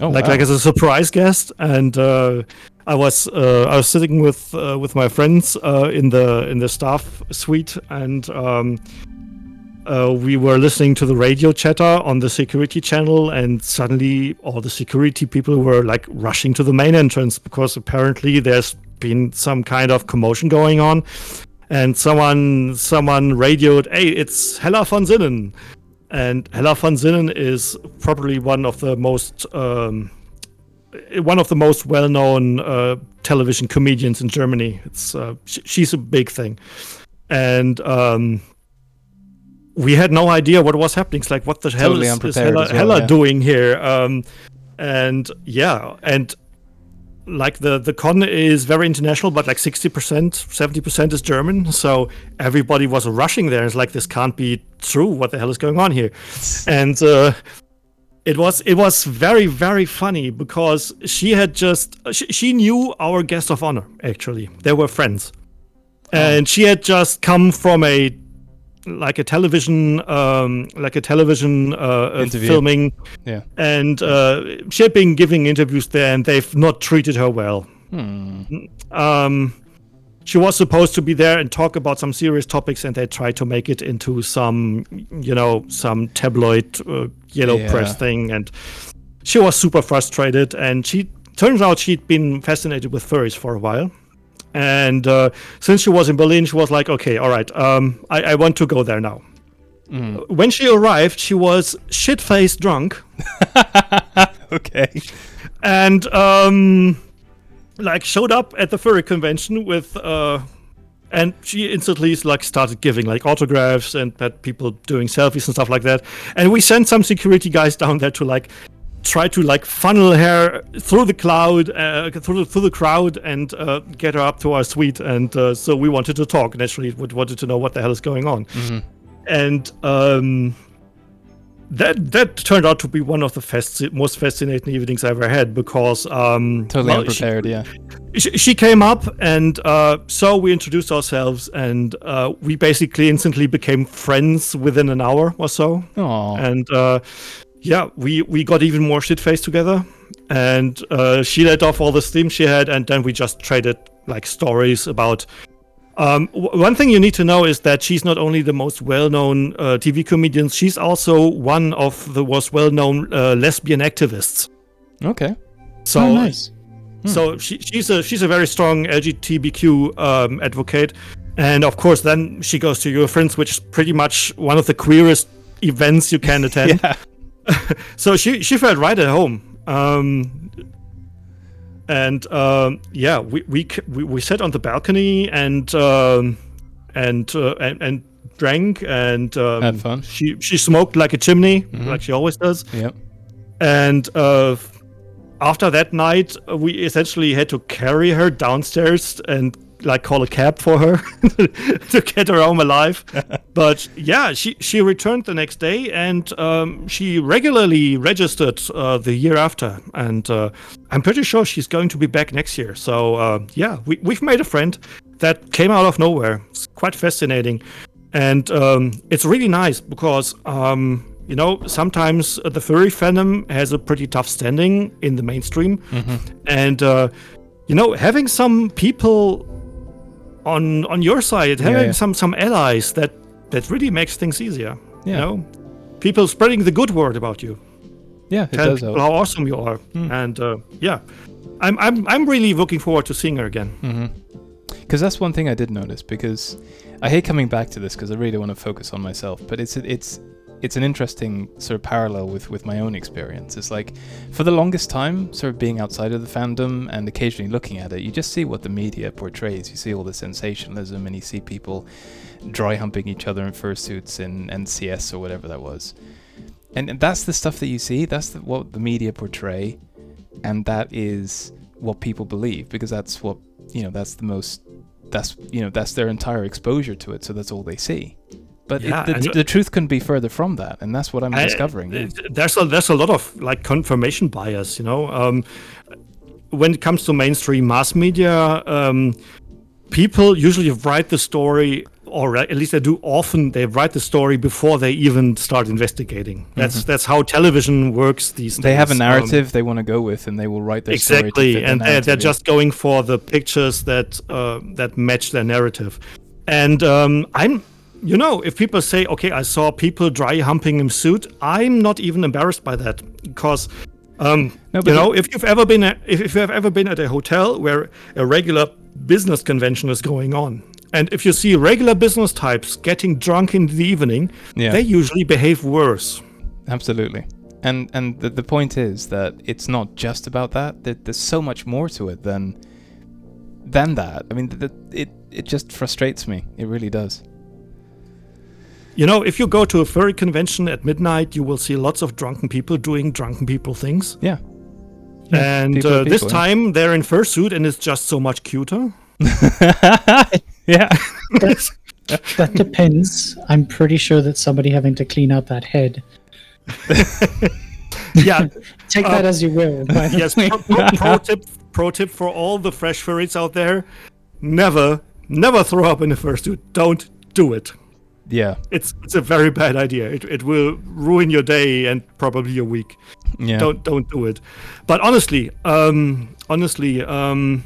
Oh, like wow. like as a surprise guest, and uh, I was uh, I was sitting with uh, with my friends uh, in the in the staff suite, and um, uh, we were listening to the radio chatter on the security channel, and suddenly all the security people were like rushing to the main entrance because apparently there's been some kind of commotion going on, and someone someone radioed, "Hey, it's Hella von Sinnen." And Hella von Sinnen is probably one of the most um, one of the most well-known uh, television comedians in Germany. It's uh, sh- she's a big thing, and um, we had no idea what was happening. It's like, what the hell Totally is, is Hella, well, Hella yeah. doing here? Um, and yeah, and like the the con is very international, but like sixty percent, seventy percent is German. So everybody was rushing there. It's like this can't be true. What the hell is going on here? And uh, it was it was very very funny because she had just she, she knew our guest of honor. Actually, they were friends, and she had just come from a like a television um like a television uh, uh filming Yeah. and uh, she had been giving interviews there, and they've not treated her well. Hmm. Um, she was supposed to be there and talk about some serious topics, and they tried to make it into some, you know, some tabloid uh, yellow Yeah. press thing, and she was super frustrated. And she turns out she'd been fascinated with furries for a while. And uh, since she was in Berlin, she was like, "Okay, all right, um, I, I want to go there now." When she arrived, she was shit-faced drunk Okay. and um like showed up at the furry convention with uh and she instantly like started giving like autographs and had people doing selfies and stuff like that and we sent some security guys down there to like try to like funnel her through the cloud uh, through the, through the crowd and uh, get her up to our suite. And uh, so we wanted to talk. Naturally we wanted to know what the hell is going on. And um that that turned out to be one of the most fascinating evenings I ever had because um, Totally well, she- yeah. she, she came up and uh, so we introduced ourselves and uh, we basically instantly became friends within an hour or so. Oh. and uh, yeah we we got even more shit faced together and uh, she let off all the steam she had and then we just traded like stories about um, w- one thing you need to know is that she's not only the most well-known uh, TV comedian, she's also one of the most well-known uh, lesbian activists. Okay. So oh, nice. so she, she's a she's a very strong LGBTQ um, advocate, and of course, then she goes to Eurofurence, which is pretty much one of the queerest events you can attend. Yeah. So she she felt right at home. Um, and um, yeah, we, we we we sat on the balcony and um, and, uh, and and drank and um, Had fun. She she smoked like a chimney, like she always does. Yep. And uh, after that night, we essentially had to carry her downstairs and like call a cab for her to get her home alive. but yeah, she she returned the next day and um, she regularly registered uh, the year after. And uh, I'm pretty sure she's going to be back next year. So uh, yeah, we we've made a friend that came out of nowhere. It's quite fascinating, and um, it's really nice because. Um, you know, sometimes the furry fandom has a pretty tough standing in the mainstream, and uh, you know, having some people on on your side, having yeah. some some allies that that really makes things easier. You know, people spreading the good word about you, Yeah, it tell does people help. How awesome you are, and uh, yeah, I'm I'm I'm really looking forward to seeing her again. Because that's one thing I did notice. Because I hate coming back to this because I really want to focus on myself. But it's it's it's an interesting sort of parallel with with my own experience. It's like for the longest time, sort of being outside of the fandom and occasionally looking at it, you just see what the media portrays. You see all the sensationalism, and you see people dry humping each other in fursuits in NCS or whatever that was. And, and that's the stuff that you see. That's the, what the media portray, and that is what people believe because that's what you know. That's the most. That's you know that's their entire exposure to it. So that's all they see. But Yeah, it, the, the truth couldn't be further from that, and that's what I'm I- discovering. There's a there's a lot of like confirmation bias, you know. Um, when it comes to mainstream mass media, um, people usually write the story or at least they do often. They write the story before they even start investigating. That's that's how television works these days. Mm-hmm. They have a Um, narrative they want to go with, and they will write their story. exactly fit the and they're, they're just going for the pictures that uh, that match their narrative and um, i'm you know if people say okay i saw people dry humping in suit i'm not even embarrassed by that because um, No, you know if you've ever been at, if, if you've ever been at a hotel where a regular business convention is going on and if you see regular business types getting drunk in the evening Yeah. they usually behave worse Absolutely. And and the, the point is that it's not just about that. That there's so much more to it than than that. I mean, th th- it it just frustrates me. It really does. You know, if you go to a furry convention at midnight, you will see lots of drunken people doing drunken people things. Yeah. and people are uh, this yeah. time they're in fursuit and it's just so much cuter. yeah. That's, that depends. I'm pretty sure that somebody having to clean out that head. Yeah, Take Uh, that as you will. by yes. way. Pro, pro, pro tip, pro tip for all the fresh furries out there: never, never throw up in a fursuit. Don't do it. Yeah. It's it's a very bad idea. It, it will ruin your day and probably your week. Yeah. don't don't do it but honestly um honestly um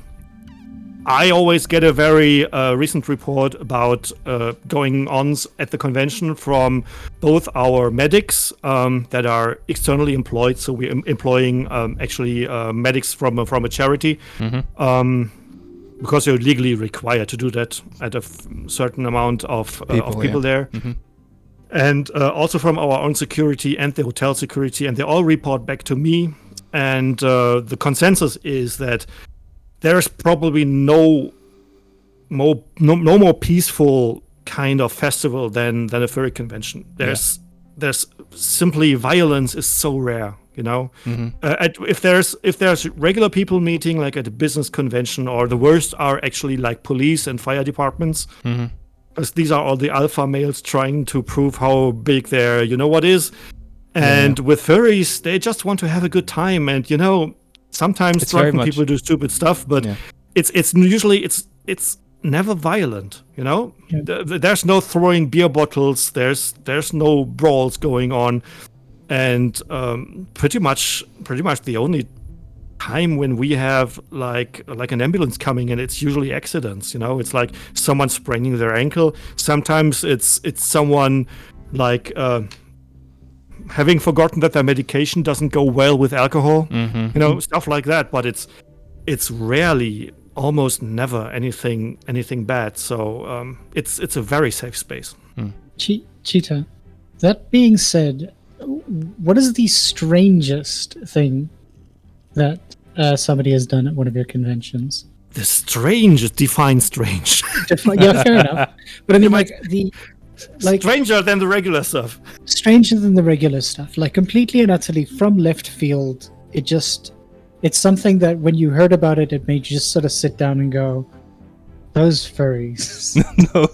i always get a very uh, recent report about uh, going ons at the convention from both our medics um, that are externally employed so we're employing um, actually uh, medics from a, from a charity um, because you're legally required to do that at a f- certain amount of, uh, People, of people yeah. there and uh, also from our own security and the hotel security, and they all report back to me. And uh, the consensus is that there's probably no more no, no more peaceful kind of festival than than a furry convention. There's there's simply violence is so rare. You know, uh, at, if there's if there's regular people meeting like at a business convention, or the worst are actually like police and fire departments because these are all the alpha males trying to prove how big their you know what is. And with furries they just want to have a good time. And you know sometimes It's drunken much- people do stupid stuff but Yeah. it's it's usually it's it's never violent you know? Yeah. Th- th- there's no throwing beer bottles. There's there's no brawls going on and um, pretty much pretty much the only time when we have like like an ambulance coming and it's usually accidents you know? It's like someone spraining their ankle. Sometimes it's it's someone like uh, having forgotten that their medication doesn't go well with alcohol Mm-hmm. you know stuff like that. But it's it's rarely almost never anything anything bad. So um, it's it's a very safe space. Che- Cheetah. That being said, what is the strangest thing that uh, somebody has done at one of your conventions? the strange define strange Defi- yeah, fair enough. But I mean, like the like stranger than the regular stuff stranger than the regular stuff, like completely and utterly from left field. It just, it's something that when you heard about it, it made you just sort of sit down and go, "Those furries." no.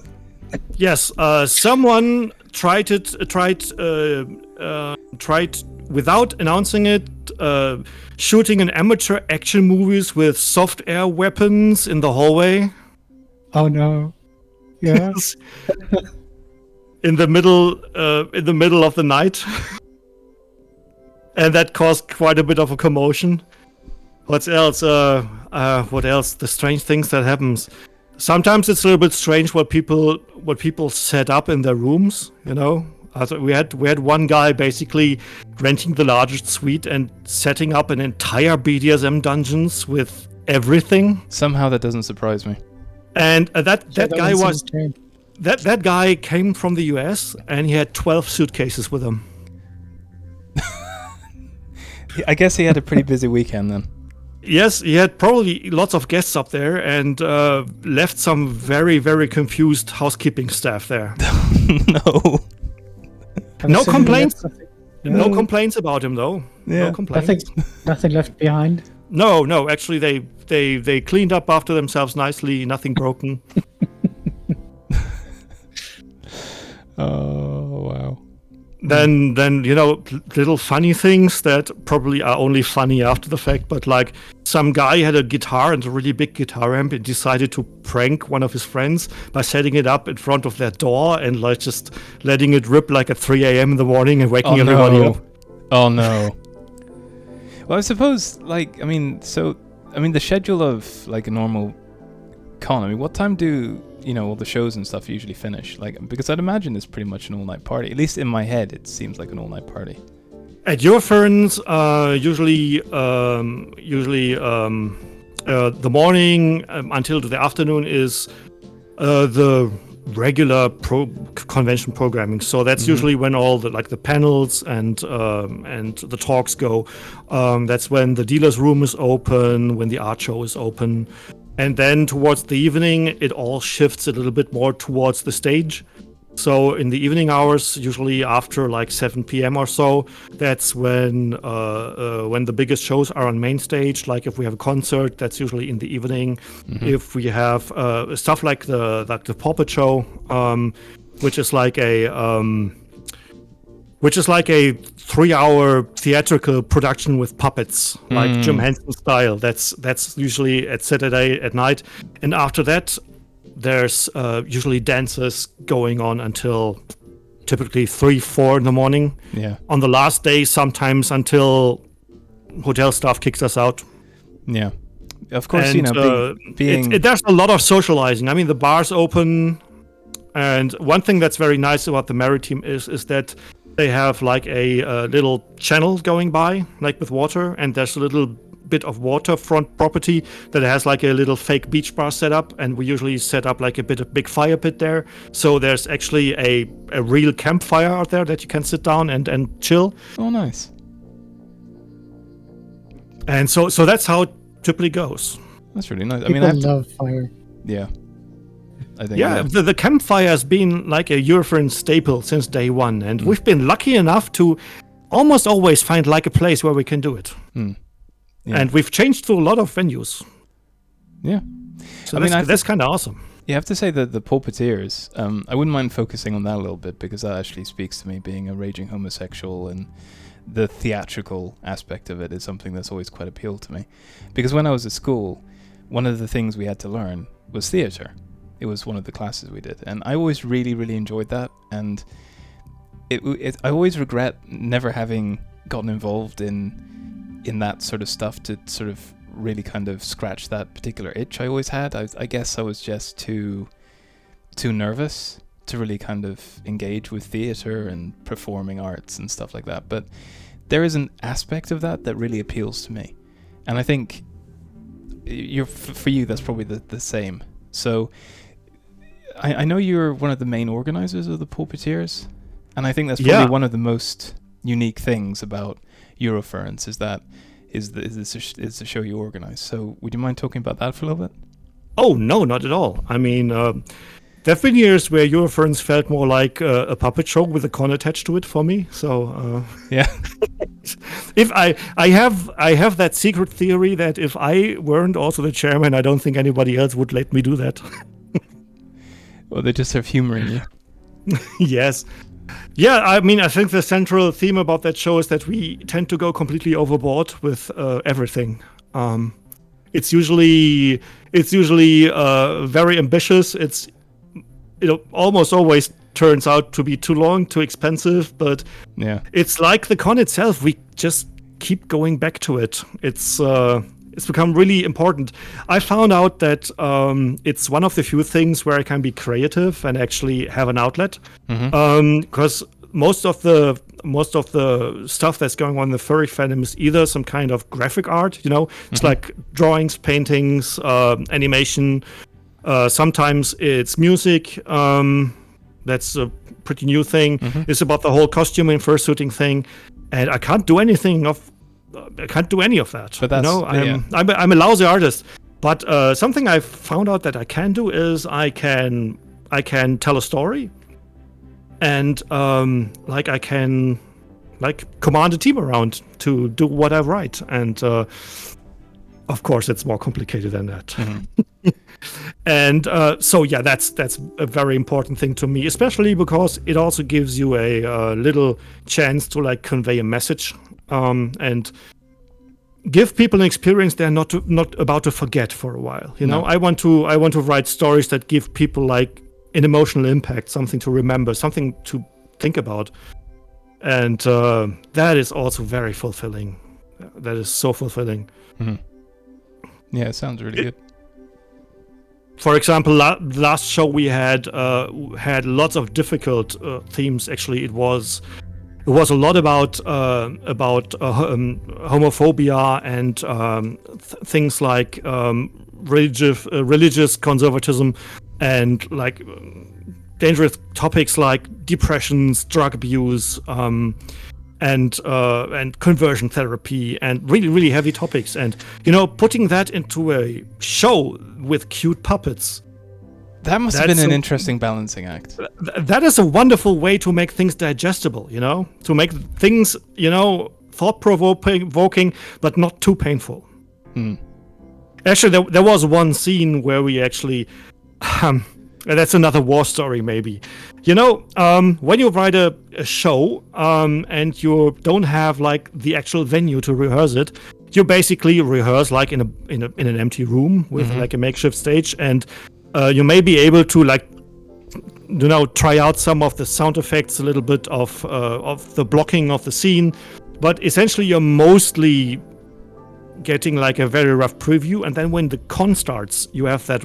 Yes, uh, someone tried it. uh, Tried uh, uh, tried without announcing it, uh, shooting an amateur action movies with soft air weapons in the hallway oh no. Yes. in the middle uh, in the middle of the night, and that caused quite a bit of a commotion. What else? Uh, uh, what else? The strange things that happens. Sometimes it's a little bit strange what people what people set up in their rooms. You know, we had we had one guy basically renting the largest suite and setting up an entire BDSM dungeons with everything. Somehow that doesn't surprise me. And uh, that Yeah, that guy was strange. that that guy came from the US and he had 12 suitcases with him. I guess he had a pretty busy weekend then. Yes, he had probably lots of guests up there and uh, left some very very confused housekeeping staff there. no. I'm no complaints? that's nothing- No No. complaints about him though. Yeah. No complaints. Nothing, nothing left behind. No, no. Actually, they they they cleaned up after themselves nicely. Nothing broken. Oh wow. Then then you know little funny things that probably are only funny after the fact but like some guy had a guitar and a really big guitar amp and decided to prank one of his friends by setting it up in front of their door and like just letting it rip like at 3 a.m in the morning and waking Oh everybody no. up Oh no. well, I suppose, like, I mean, so, I mean, the schedule of like a normal con. I mean, what time do you know all the shows and stuff usually finish? Like, because I'd imagine it's pretty much an all-night party. At least in my head, it seems like an all-night party. At Eurofurence, uh, usually, um, usually um, uh, the morning um, until the afternoon is uh, the regular pro- convention programming. So that's usually when all the like the panels and um, and the talks go. Um, that's when the dealer's room is open, when the art show is open, and then towards the evening, it all shifts a little bit more towards the stage. So in the evening hours, usually after like 7 p.m. or so, that's when uh, uh, when the biggest shows are on main stage. Like if we have a concert, that's usually in the evening. If we have uh, stuff like the like the Puppet Show, um, which is like a um, which is like a three-hour theatrical production with puppets, like Jim Henson style. That's that's usually at Saturday at night, and after that, there's uh, usually dances going on until typically three, four in the morning. Yeah. On the last day, sometimes until hotel staff kicks us out. Yeah. Of course, you know, uh, being, being it, it, there's a lot of socializing. I mean, the bar's open, and one thing that's very nice about the Maritim is is that they have like a, uh little channel going by, like with water, and there's a little bit of waterfront property that has like a little fake beach bar set up, and we usually set up like a bit of big fire pit there. So there's actually a, a real campfire out there that you can sit down and and chill. oh, nice. And so so that's how it typically goes. That's really nice. I mean, I have to, love fire. yeah. I think Yeah, the, the campfire has been like a Eurofurence staple since day one, and we've been lucky enough to almost always find like a place where we can do it. Hmm. Yeah. And we've changed to a lot of venues, yeah. so I mean, that's, I that's kind of awesome. You have to say that the pulpiteers, um, I wouldn't mind focusing on that a little bit because that actually speaks to me being a raging homosexual and the theatrical aspect of it is something that's always quite appealed to me. Because when I was at school, one of the things we had to learn was theatre. It was one of the classes we did, and I always really, really enjoyed that. And it, it I always regret never having gotten involved in in that sort of stuff to sort of really kind of scratch that particular itch I always had. I, I guess I was just too too nervous to really kind of engage with theater and performing arts and stuff like that. But there is an aspect of that that really appeals to me, and I think you're for you that's probably the, the same. So I, I know you're one of the main organizers of the pulpiteers, and I think that's probably Yeah. one of the most unique things about Eurofurence is that is the is this a is the show you organize. So would you mind talking about that for a little bit? Oh no, not at all. I mean, uh, there have been years where Eurofurence felt more like uh, a puppet show with a con attached to it for me. So uh, Yeah. if I I have I have that secret theory that if I weren't also the chairman, I don't think anybody else would let me do that. Well, they just have humor in you. yes. Yeah, I mean, I think the central theme about that show is that we tend to go completely overboard with uh, everything. Um, it's usually it's usually uh, very ambitious. It's you know almost always turns out to be too long, too expensive, but Yeah. it's like the con itself. We just keep going back to it. It's uh, it's become really important. I found out that um, it's one of the few things where I can be creative and actually have an outlet. Because most of the most of the stuff that's going on in the furry fandom is either some kind of graphic art, you know, it's like drawings, paintings, uh, animation. Uh, sometimes it's music. Um, that's a pretty new thing. It's about the whole costume and fursuiting thing, and I can't do anything of. I can't do any of that. But that's- you know, I'm, yeah. I'm, a, I'm a lousy artist. But uh, something I found out that I can do is I can I can tell a story, and um, like I can like command a team around to do what I write, and uh, of course it's more complicated than that. and uh, so yeah that's that's a very important thing to me especially because it also gives you a, uh little chance to like convey a message um, and give people an experience they're not to, not about to forget for a while you know No. i want to i want to write stories that give people like an emotional impact something to remember something to think about and uh, that is also very fulfilling that is so fulfilling Yeah, it sounds really It- good. for example, la- last show we had uh, had lots of difficult uh, themes. Actually, it was it was a lot about uh, about uh, um, homophobia and um, th- things like um, religious uh, religious conservatism and like dangerous topics like depressions, drug abuse. Um, and uh, and conversion therapy and really really heavy topics and you know putting that into a show with cute puppets That must have been an a- interesting balancing act. th- that is a wonderful way to make things digestible you know to make things you know thought provoking but not too painful Hmm. actually there, there was one scene where we actually um, that's another war story maybe you know um, when you write a, a show um, and you don't have like the actual venue to rehearse it you basically rehearse like in a in, a, in an empty room with like a makeshift stage and uh, you may be able to like you know try out some of the sound effects a little bit of uh, of the blocking of the scene. But essentially you're mostly getting like a very rough preview. And then when the con starts you have that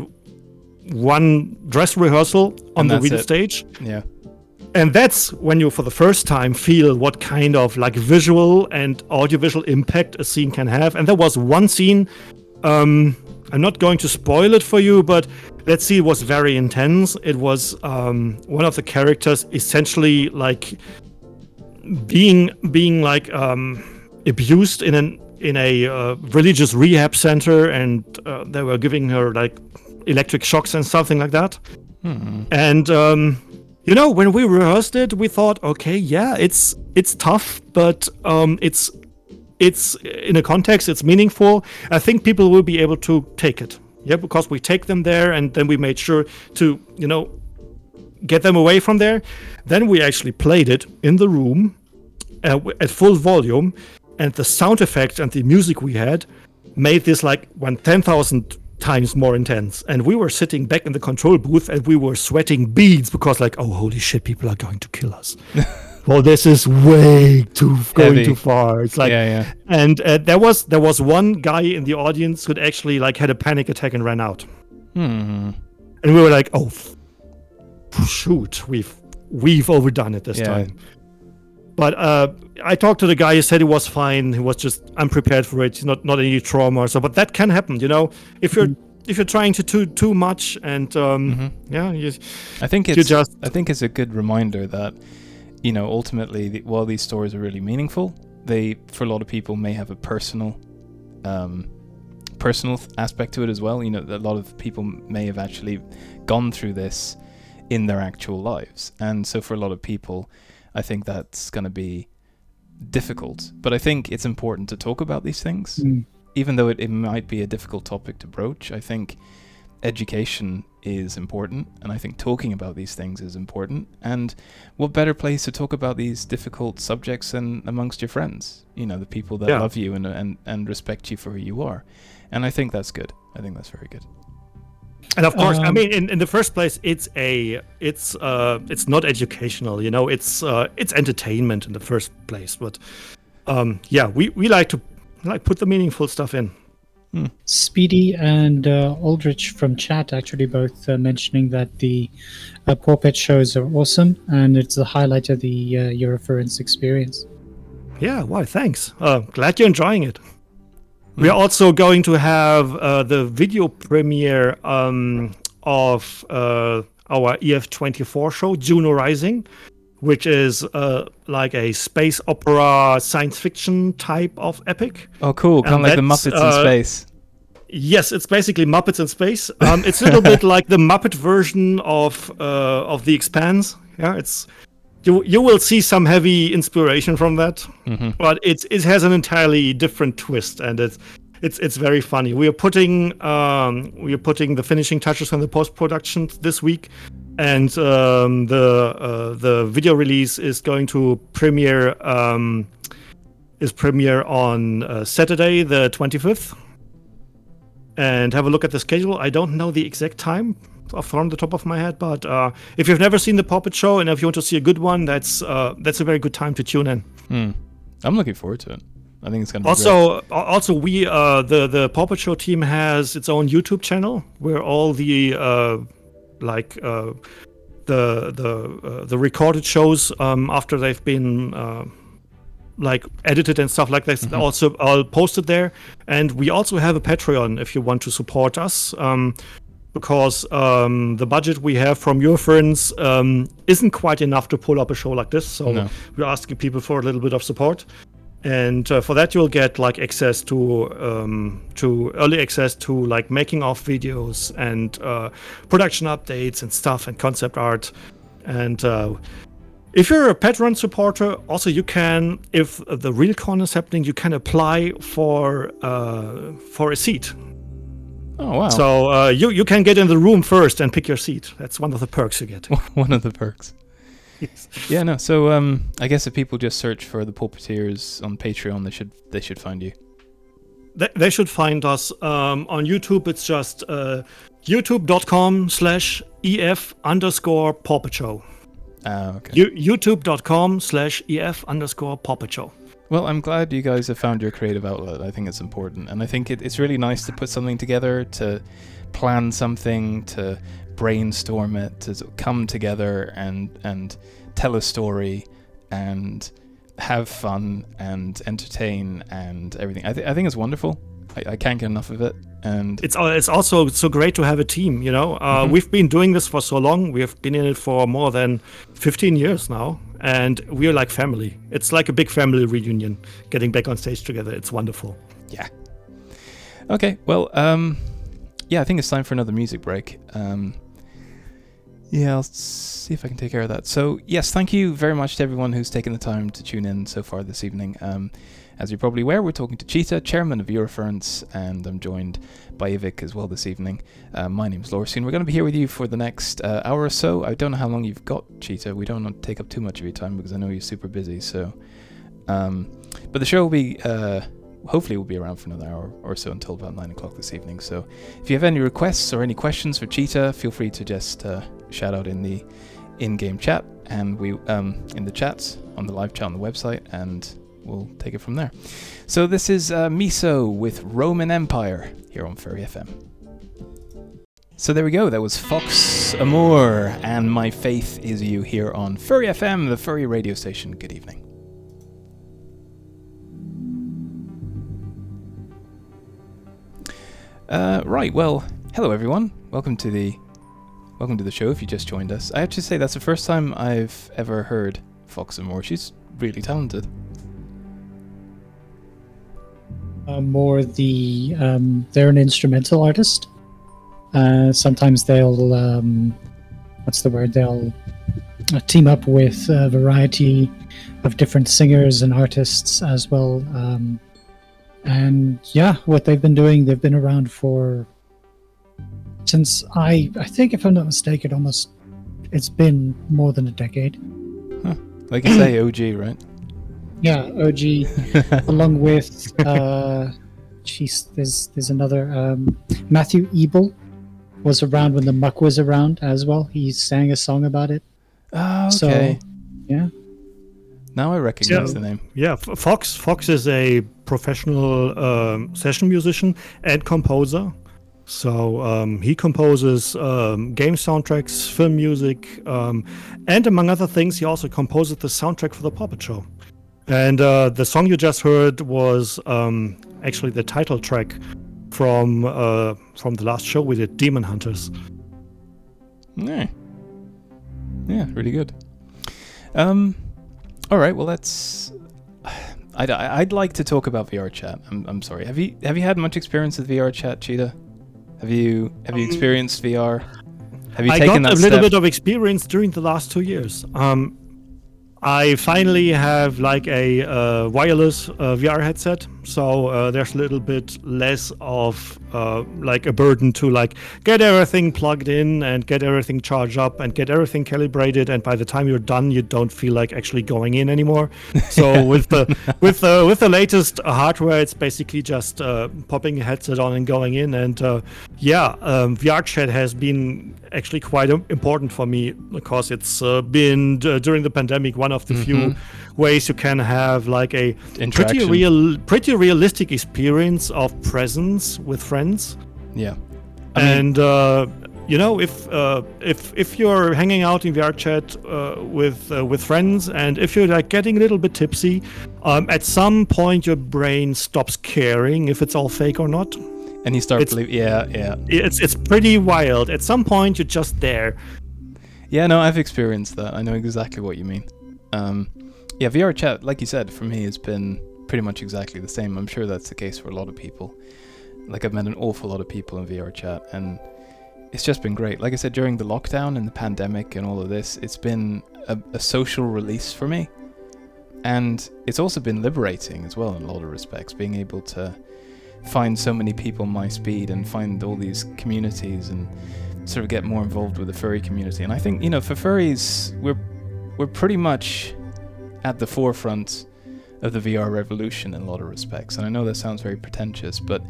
one dress rehearsal on the real stage. Yeah. and that's when you for the first time feel what kind of like visual and audiovisual impact a scene can have. And there was one scene um i'm not going to spoil it for you but that scene was very intense. It was um one of the characters essentially like being being like um abused in an in a uh, religious rehab center and uh, they were giving her like electric shocks and something like that. And um, you know, when we rehearsed it, we thought, okay, yeah, it's it's tough, but um, it's it's in a context, it's meaningful. I think people will be able to take it. Yeah, because we take them there, and then we made sure to you know get them away from there. Then we actually played it in the room uh, at full volume, and the sound effects and the music we had made this like one ten thousand times more intense. And we were sitting back in the control booth and we were sweating beads because like, oh holy shit, people are going to kill us. well, this is way too going too far. It's like, yeah, yeah. and uh, there was there was one guy in the audience who actually like had a panic attack and ran out. Hmm. And we were like, oh, shoot, we've we've overdone it this Yeah. time. But uh, I talked to the guy. He said he was fine. He was just unprepared for it. Not not any trauma or so. But that can happen, you know. If you're if you're trying to do too much and um, yeah, you, I think you it's just I think it's a good reminder that you know ultimately while these stories are really meaningful, they for a lot of people may have a personal um, personal aspect to it as well. You know, a lot of people may have actually gone through this in their actual lives, and so for a lot of people, I think that's going to be difficult. But I think it's important to talk about these things, Mm. even though it, it might be a difficult topic to broach. I think education is important, and I think talking about these things is important. And what better place to talk about these difficult subjects than amongst your friends? You know, the people that Yeah. love you and, and and respect you for who you are. And I think that's good. I think that's very good. And of course, I Um, mean, in, in the first place, it's a it's uh it's not educational, you know. It's uh it's entertainment in the first place. But um yeah, we we like to like put the meaningful stuff in. Speedy and uh, Aldrich from chat actually both uh, mentioning that the uh, Paw Pet shows are awesome and it's the highlight of the uh, Eurofurence experience. Yeah, why? Thanks. Uh, glad you're enjoying it. We are also going to have uh, the video premiere um, of uh, our EF24 show, Juno Rising, which is uh, like a space opera science fiction type of epic. Oh, cool! Kind of like the Muppets in uh, space. Yes, it's basically Muppets in space. Um, it's a little bit like the Muppet version of uh, of The Expanse. Yeah, it's you you will see some heavy inspiration from that, Mm-hmm. but it's it has an entirely different twist, and it's it's it's very funny. We are putting um, we are putting the finishing touches on the post production this week, and um, the uh, the video release is going to premiere um, is premiere on uh, Saturday the twenty fifth. And have a look at the schedule. I don't know the exact time from the top of my head, but uh, if you've never seen the Puppet Show and if you want to see a good one, that's uh, that's a very good time to tune in. Hmm. I'm looking forward to it. I think it's gonna be also great. also we uh, the the Puppet Show team has its own YouTube channel where all the uh, like uh, the the uh, the recorded shows um, after they've been uh, like edited and stuff like that mm-hmm. also all posted there and we also have a patreon if you want to support us um, because um, the budget we have from Eurofurence um, isn't quite enough to pull up a show like this so no. we're asking people for a little bit of support and uh, for that you'll get like access to um, to early access to like making of videos and uh, production updates and stuff and concept art and uh, if you're a Patreon supporter, also you can, if the real con is happening, you can apply for uh, for a seat. Oh wow! So uh, you you can get in the room first and pick your seat. That's one of the perks you get. one of the perks. Yeah, no. So um, I guess if people just search for the Pulpiteers on Patreon, they should they should find you. They, they should find us um, on YouTube. It's just uh, youtube.com/slash ef underscore Pulpit Show. Ah, okay. YouTube.com slash EF underscore Puppet Show. Well, I'm glad you guys have found your creative outlet. I think it's important. And I think it, it's really nice to put something together, to plan something, to brainstorm it, to come together and, and tell a story and have fun and entertain and everything. I, th- I think it's wonderful. I, I can't get enough of it and it's it's also so great to have a team. You know, uh, mm-hmm. we've been doing this for so long. We've been in it for more than 15 years now, and we're like family. It's like a big family reunion, getting back on stage together. It's wonderful. Yeah. Okay. Well, um, yeah, I think it's time for another music break. Um, yeah, I'll see if I can take care of that. So, yes, thank you very much to everyone who's taken the time to tune in so far this evening. Um, as you're probably aware, we're talking to Cheetah, chairman of Eurofurence, and I'm joined by Ivic as well this evening. Uh, my name's Lorsian. We're going to be here with you for the next uh, hour or so. I don't know how long you've got, Cheetah. We don't want to take up too much of your time because I know you're super busy. So, um, but the show will be. Uh, hopefully we'll be around for another hour or so until about 9 o'clock this evening. So if you have any requests or any questions for Cheetah, feel free to just uh, shout out in the in-game chat and we um, in the chats on the live chat on the website and we'll take it from there. So this is uh, Miso with Roman Empire here on Furry FM. So there we go. That was Fox Amour and My Faith Is You here on Furry FM, the furry radio station. Good evening. Uh, right. Well, hello everyone. Welcome to the welcome to the show. If you just joined us, I have to say that's the first time I've ever heard Fox Amour. She's really talented uh, more the um, they're an instrumental artist. Uh, sometimes they'll um, what's the word? They'll uh, team up with a variety of different singers and artists as well. Um, and yeah, what they've been doing, they've been around for since I I think if I'm not mistaken, almost it's been more than a decade. Huh. Like you say, OG, right? Yeah, OG, along with uh, geez, there's there's another um, Matthew Ebel was around when the Muck was around as well. He sang a song about it. Oh, okay. So, yeah. Now I recognize the name. Yeah, Fox. Fox is a professional um, session musician and composer. So um, he composes um, game soundtracks, film music, um, and among other things, he also composes the soundtrack for the Puppet Show. And uh, the song you just heard was um, actually the title track from uh, from the last show we did, Demon Hunters. Yeah, yeah, really good. Um, all right, well let's. I'd I'd like to talk about VR chat. I'm I'm sorry. Have you have you had much experience with VR chat, Cheetah? Have you have you um, experienced VR? Have you I taken got that a little step? bit of experience during the last two years. Um, I finally have like a uh, wireless uh, VR headset, so uh, there's a little bit less of uh, like a burden to like get everything plugged in and get everything charged up and get everything calibrated. And by the time you're done, you don't feel like actually going in anymore. So with the with the with the latest hardware, it's basically just uh, popping a headset on and going in. And uh, yeah, um, VR chat has been actually quite important for me because it's uh, been during the pandemic one of the few ways you can have like a pretty real, pretty realistic experience of presence with friends. Yeah. I mean, and uh, you know, if uh, if if you're hanging out in VR chat uh, with uh, with friends, and if you're like getting a little bit tipsy, um, at some point your brain stops caring if it's all fake or not. and you start believing. Yeah, yeah. It's it's pretty wild. At some point, you're just there. Yeah, no, I've experienced that. I know exactly what you mean. Um, yeah, VR chat, like you said, for me has been pretty much exactly the same. I'm sure that's the case for a lot of people. Like I've met an awful lot of people in VR chat, and it's just been great. Like I said, during the lockdown and the pandemic and all of this, it's been a, a social release for me, and it's also been liberating as well in a lot of respects. Being able to find so many people my speed and find all these communities and sort of get more involved with the furry community. And I think you know, for furries, we're we're pretty much at the forefront of the VR revolution in a lot of respects. And I know that sounds very pretentious, but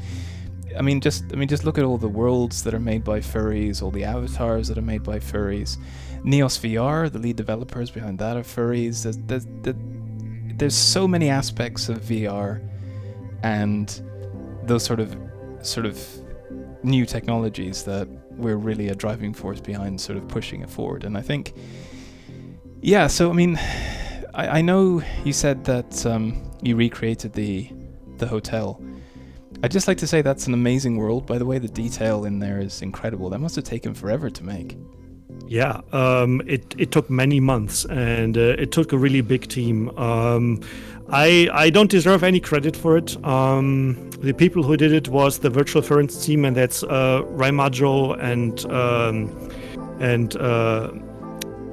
I mean, just I mean, just look at all the worlds that are made by furries, all the avatars that are made by furries. Neos VR, the lead developers behind that are furries. There's, there's, there's, so many aspects of VR, and those sort of sort of new technologies that we're really a driving force behind sort of pushing it forward. And I think, yeah, so I mean, I, I know you said that um, you recreated the the hotel. I'd just like to say that's an amazing world. By the way, the detail in there is incredible. That must have taken forever to make. Yeah, um, it it took many months, and uh, it took a really big team. Um, I I don't deserve any credit for it. Um, the people who did it was the Virtual Ference team, and that's uh, Raimajo and um, and uh,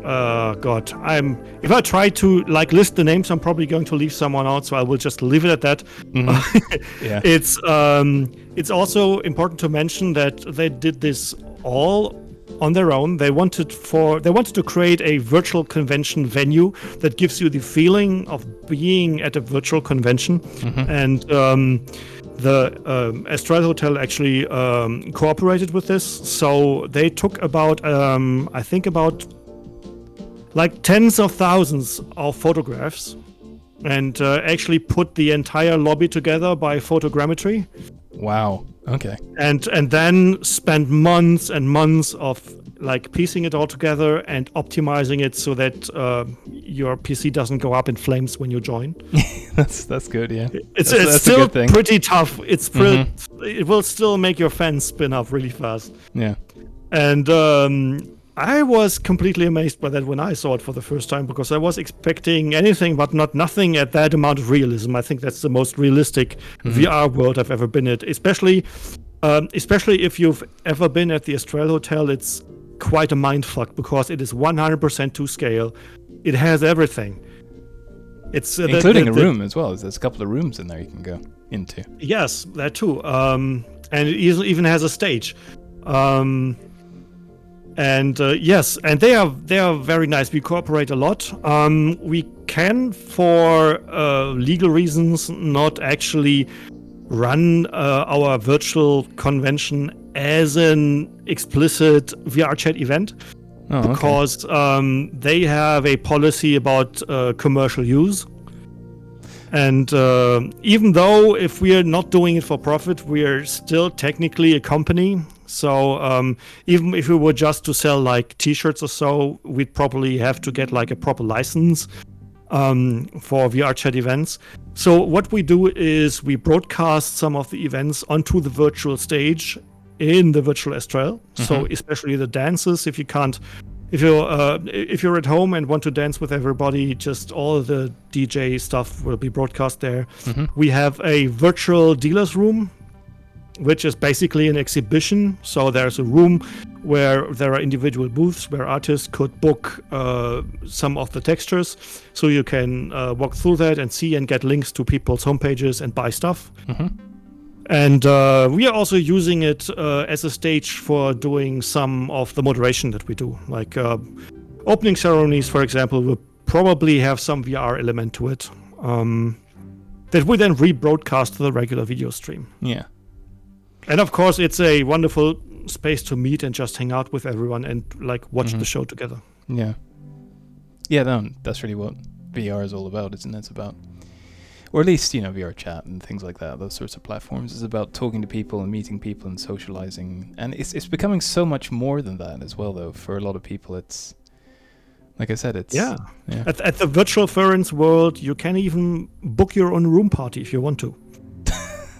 uh, God. I'm if I try to like list the names, I'm probably going to leave someone out, so I will just leave it at that. Yeah. It's um, it's also important to mention that they did this all on their own. They wanted for they wanted to create a virtual convention venue that gives you the feeling of being at a virtual convention, and um, the um, Estrel Hotel actually um, cooperated with this. So they took about um, I think about like tens of thousands of photographs and uh, actually put the entire lobby together by photogrammetry Wow. Okay. and and then spent months and months of like piecing it all together and optimizing it so that uh, your PC doesn't go up in flames when you join. that's that's good. Yeah. It's, That's- it's that's still. Mm-hmm. pretty tough. It's pre- it will still make your fans spin up really fast. Yeah. And um, I was completely amazed by that when I saw it for the first time because I was expecting anything but not nothing at that amount of realism. I think that's the most realistic VR world I've ever been at, especially um, especially if you've ever been at the Estrel Hotel. It's quite a mindfuck because it is 100% to scale. It has everything. It's uh, the- Including the- a the- room as well. There's a couple of rooms in there you can go into. Yes, that too. Um, and it even has a stage. Um, and uh, yes, and they are they are very nice. We cooperate a lot. Um, we can, for uh, legal reasons, not actually run uh, our virtual convention as an explicit VR chat event Oh, okay. because um, they have a policy about uh, commercial use. And uh, even though if we are not doing it for profit, we are still technically a company. So um, even if we were just to sell like T-shirts or so, we'd probably have to get like a proper license um, for VR chat events. So what we do is we broadcast some of the events onto the virtual stage in the virtual Estrel. So especially the dances, if you can't, if you're uh, if you're at home and want to dance with everybody, just all the DJ stuff will be broadcast there. We have a virtual dealers room which is basically an exhibition. So there's a room where there are individual booths where artists could book uh, some of the textures. So you can uh, walk through that and see and get links to people's homepages and buy stuff. Mm-hmm. And uh, we are also using it uh, as a stage for doing some of the moderation that we do. Like uh, opening ceremonies, for example, will probably have some VR element to it. Um, that we then rebroadcast to the regular video stream. Yeah. And of course, it's a wonderful space to meet and just hang out with everyone and like watch Mhm. the show together. Yeah. Yeah, no, that's really what VR is all about, isn't it? It's about, or at least, you know, VR chat and things like that, those sorts of platforms, is about talking to people and meeting people and socializing. And it's, it's becoming so much more than that as well, though. For a lot of people, it's, like I said, it's. Yeah. Yeah. At, at the virtual Ferens world, you can even book your own room party if you want to.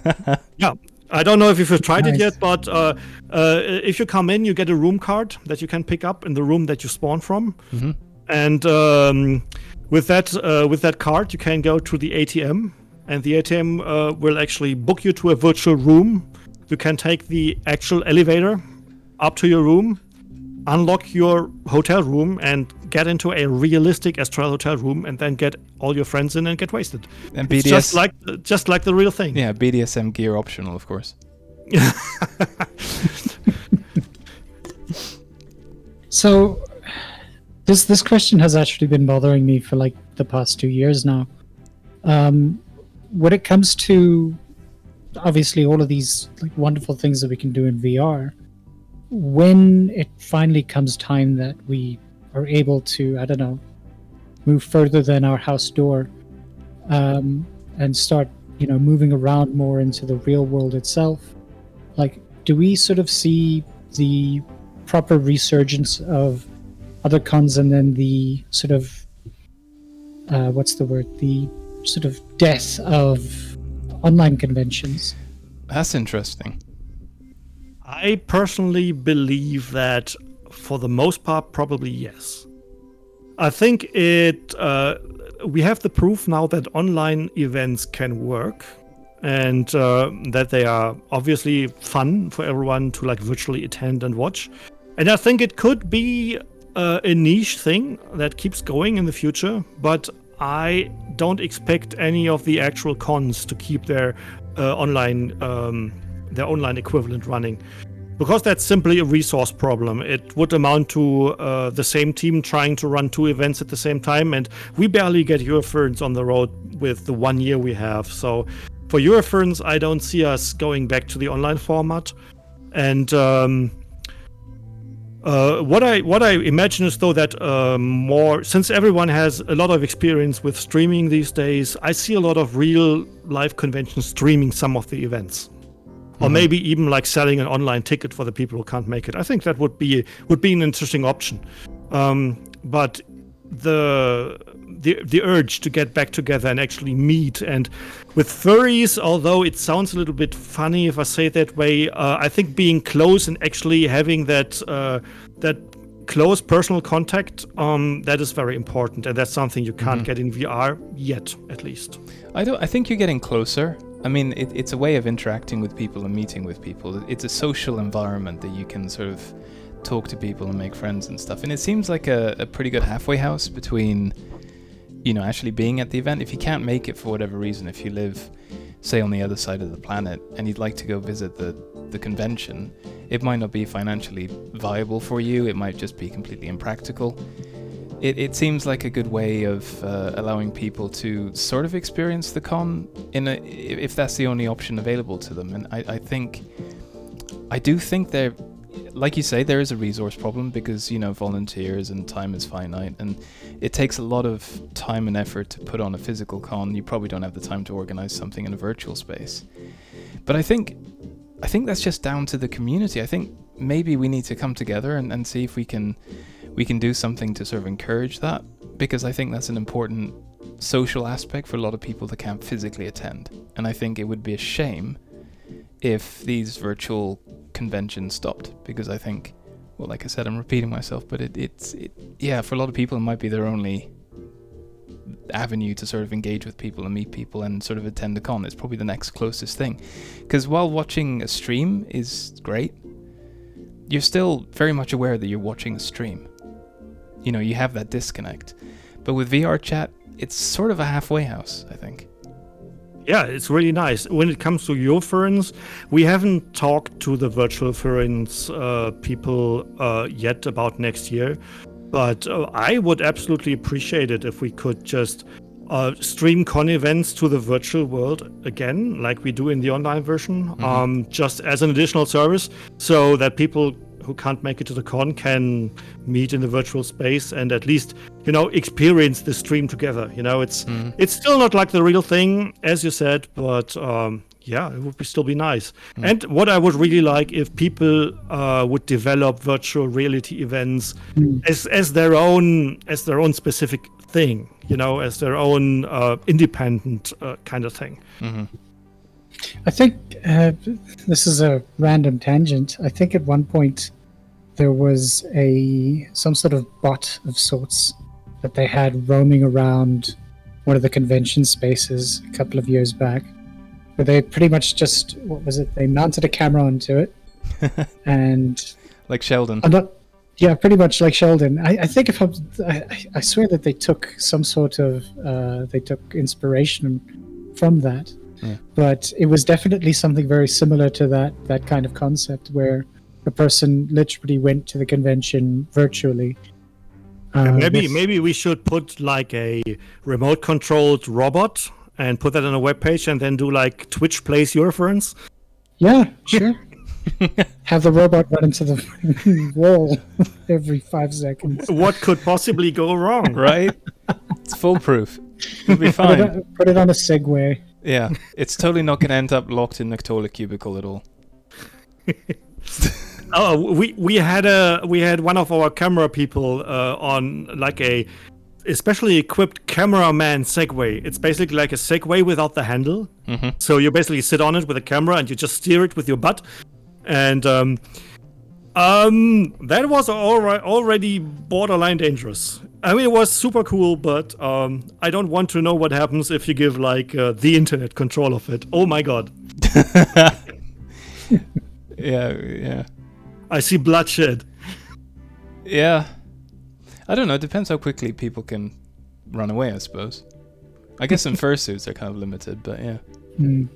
yeah. I don't know if you've tried it yet, but uh, uh, if you come in, you get a room card that you can pick up in the room that you spawn from. hmm and um, with that uh, with that card you can go to the ATM and the ATM uh, will actually book you to a virtual room. You can take the actual elevator up to your room unlock your hotel room and get into a realistic Estrel hotel room and then get all your friends in and get wasted And it's just like just like the real thing yeah, BDSM gear optional, of course. So this this question has actually been bothering me for like the past two years now. Um, when it comes to obviously all of these like wonderful things that we can do in VR, when it finally comes time that we are able to, I don't know, move further than our house door, um, and start, you know, moving around more into the real world itself, like, do we sort of see the proper resurgence of other cons and then the sort of uh, what's the word the sort of death of online conventions That's interesting. I personally believe that for the most part, probably yes. I think it. Uh, we have the proof now that online events can work, and uh, that they are obviously fun for everyone to like virtually attend and watch. And I think it could be uh, a niche thing that keeps going in the future, but I don't expect any of the actual cons to keep their uh, online um, their online equivalent running because that's simply a resource problem. It would amount to uh, the same team trying to run two events at the same time, and we barely get Eurofurence on the road with the one year we have. So for Eurofurence, I don't see us going back to the online format. And um, uh, what I what I imagine is though that um, more since everyone has a lot of experience with streaming these days, I see a lot of real live conventions streaming some of the events, or Mhm. maybe even like selling an online ticket for the people who can't make it. I think that would be would be an interesting option. Um, but the the the urge to get back together and actually meet and with furries, although it sounds a little bit funny if I say it that way, uh, I think being close and actually having that uh, that close personal contact um, that is very important, and that's something you can't Mhm. get in VR yet, at least. I don't. I think you're getting closer. I mean, it, it's a way of interacting with people and meeting with people. It's a social environment that you can sort of talk to people and make friends and stuff. And it seems like a, a pretty good halfway house between, you know, actually being at the event. If you can't make it for whatever reason, if you live, say, on the other side of the planet and you'd like to go visit the the convention, it might not be financially viable for you. It might just be completely impractical it, it seems like a good way of uh, allowing people to sort of experience the con in a, if that's the only option available to them. And I, I think, I do think there, like you say, there is a resource problem because you know volunteers and time is finite, and it takes a lot of time and effort to put on a physical con. You probably don't have the time to organize something in a virtual space. But I think, I think that's just down to the community. I think maybe we need to come together and, and see if we can we can do something to sort of encourage that because I think that's an important social aspect for a lot of people that can't physically attend. And I think it would be a shame if these virtual conventions stopped because I think, well, like I said, I'm repeating myself, but it, it's, it, yeah, for a lot of people, it might be their only, avenue to sort of engage with people and meet people and sort of attend a con. It's probably the next closest thing. Because while watching a stream is great, you're still very much aware that you're watching a stream. You know, you have that disconnect. But with VR chat, it's sort of a halfway house, I think. Yeah, it's really nice. When it comes to Eurofurence, we haven't talked to the virtual friends uh, people uh, yet about next year, but uh, I would absolutely appreciate it if we could just uh, stream con events to the virtual world again, like we do in the online version, Mm-hmm. um, just as an additional service, so that people who can't make it to the con can meet in the virtual space and at least you know experience the stream together you know? It's it's still not like the real thing as you said but um yeah it would be still be nice. And what i would really like if people uh, would develop virtual reality events as as their own as their own specific thing you know as their own uh, independent uh, kind of thing I think uh, this is a random tangent. I think at one point there was a some sort of bot of sorts that they had roaming around one of the convention spaces a couple of years back, where they pretty much just what was it? They mounted a camera onto it, and Like Sheldon. I'm not. Yeah, pretty much like Sheldon. I, I think if I'm, I, I- I swear that they took some sort of, uh, they took inspiration from that. Yeah. But it was definitely something very similar to that that kind of concept where a person literally went to the convention virtually. Uh, maybe with- maybe we should put like a remote controlled robot and put that on a web page and then do like twitch plays Eurofurence Yeah, sure. Have the robot run into the wall every five seconds. what could possibly go wrong right? It's foolproof. It'll be Put it, fine. on, put it on a Segway. Yeah, it's totally not going to end up locked in the toilet cubicle at all. oh we we had a we had one of our camera people uh, on like a especially equipped cameraman segway it's basically like a segway without the handle Mhm. so you basically sit on it with a camera and you just steer it with your butt and um um that was alri- already borderline dangerous i mean it was super cool but um i don't want to know what happens if you give like uh, the internet control of it oh my god Yeah, yeah. i see bloodshed Yeah. I don't know. It depends how quickly people can run away, I suppose. I guess in fursuits they're kind of limited, but yeah. Mm.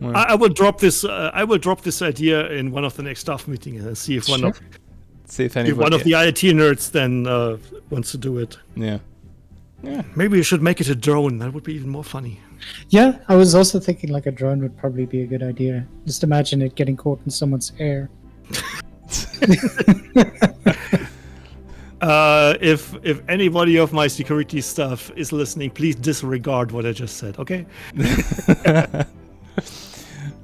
Well, I, I will drop this. Uh, I will drop this idea in one of the next staff meetings and see if one of see if if one of the IT nerds then uh, wants to do it. yeah. Yeah. Maybe you should make it a drone. That would be even more funny. Yeah, I was also thinking like a drone would probably be a good idea. Just imagine it getting caught in someone's hair. Uh, if if anybody of my security staff is listening, please disregard what I just said. Okay.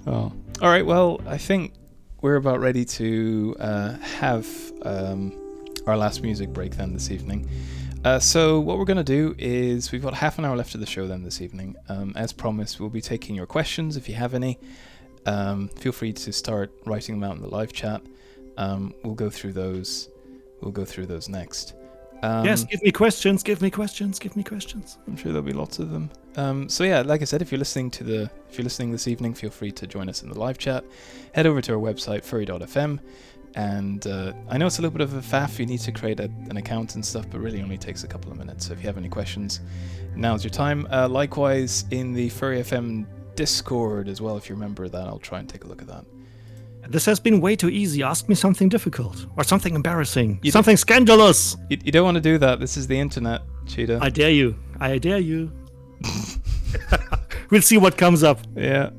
Oh. All right. Well, I think we're about ready to uh, have um, our last music break then this evening. Uh, so what we're going to do is we've got half an hour left of the show then this evening. Um, as promised, we'll be taking your questions if you have any. Um, feel free to start writing them out in the live chat. Um, we'll go through those. We'll go through those next. Um, yes. Give me questions. Give me questions. Give me questions. I'm sure there'll be lots of them. Um, so yeah, like I said, if you're listening to the if you're listening this evening, feel free to join us in the live chat. Head over to our website furry.fm, and uh, I know it's a little bit of a faff. You need to create a, an account and stuff, but really only takes a couple of minutes. So if you have any questions, now's your time. Uh, likewise, in the Furry FM Discord as well, if you remember that, I'll try and take a look at that. This has been way too easy. Ask me something difficult or something embarrassing. You something scandalous. You, you don't want to do that. This is the internet, Cheetah. I dare you. I dare you. we'll see what comes up. yeah.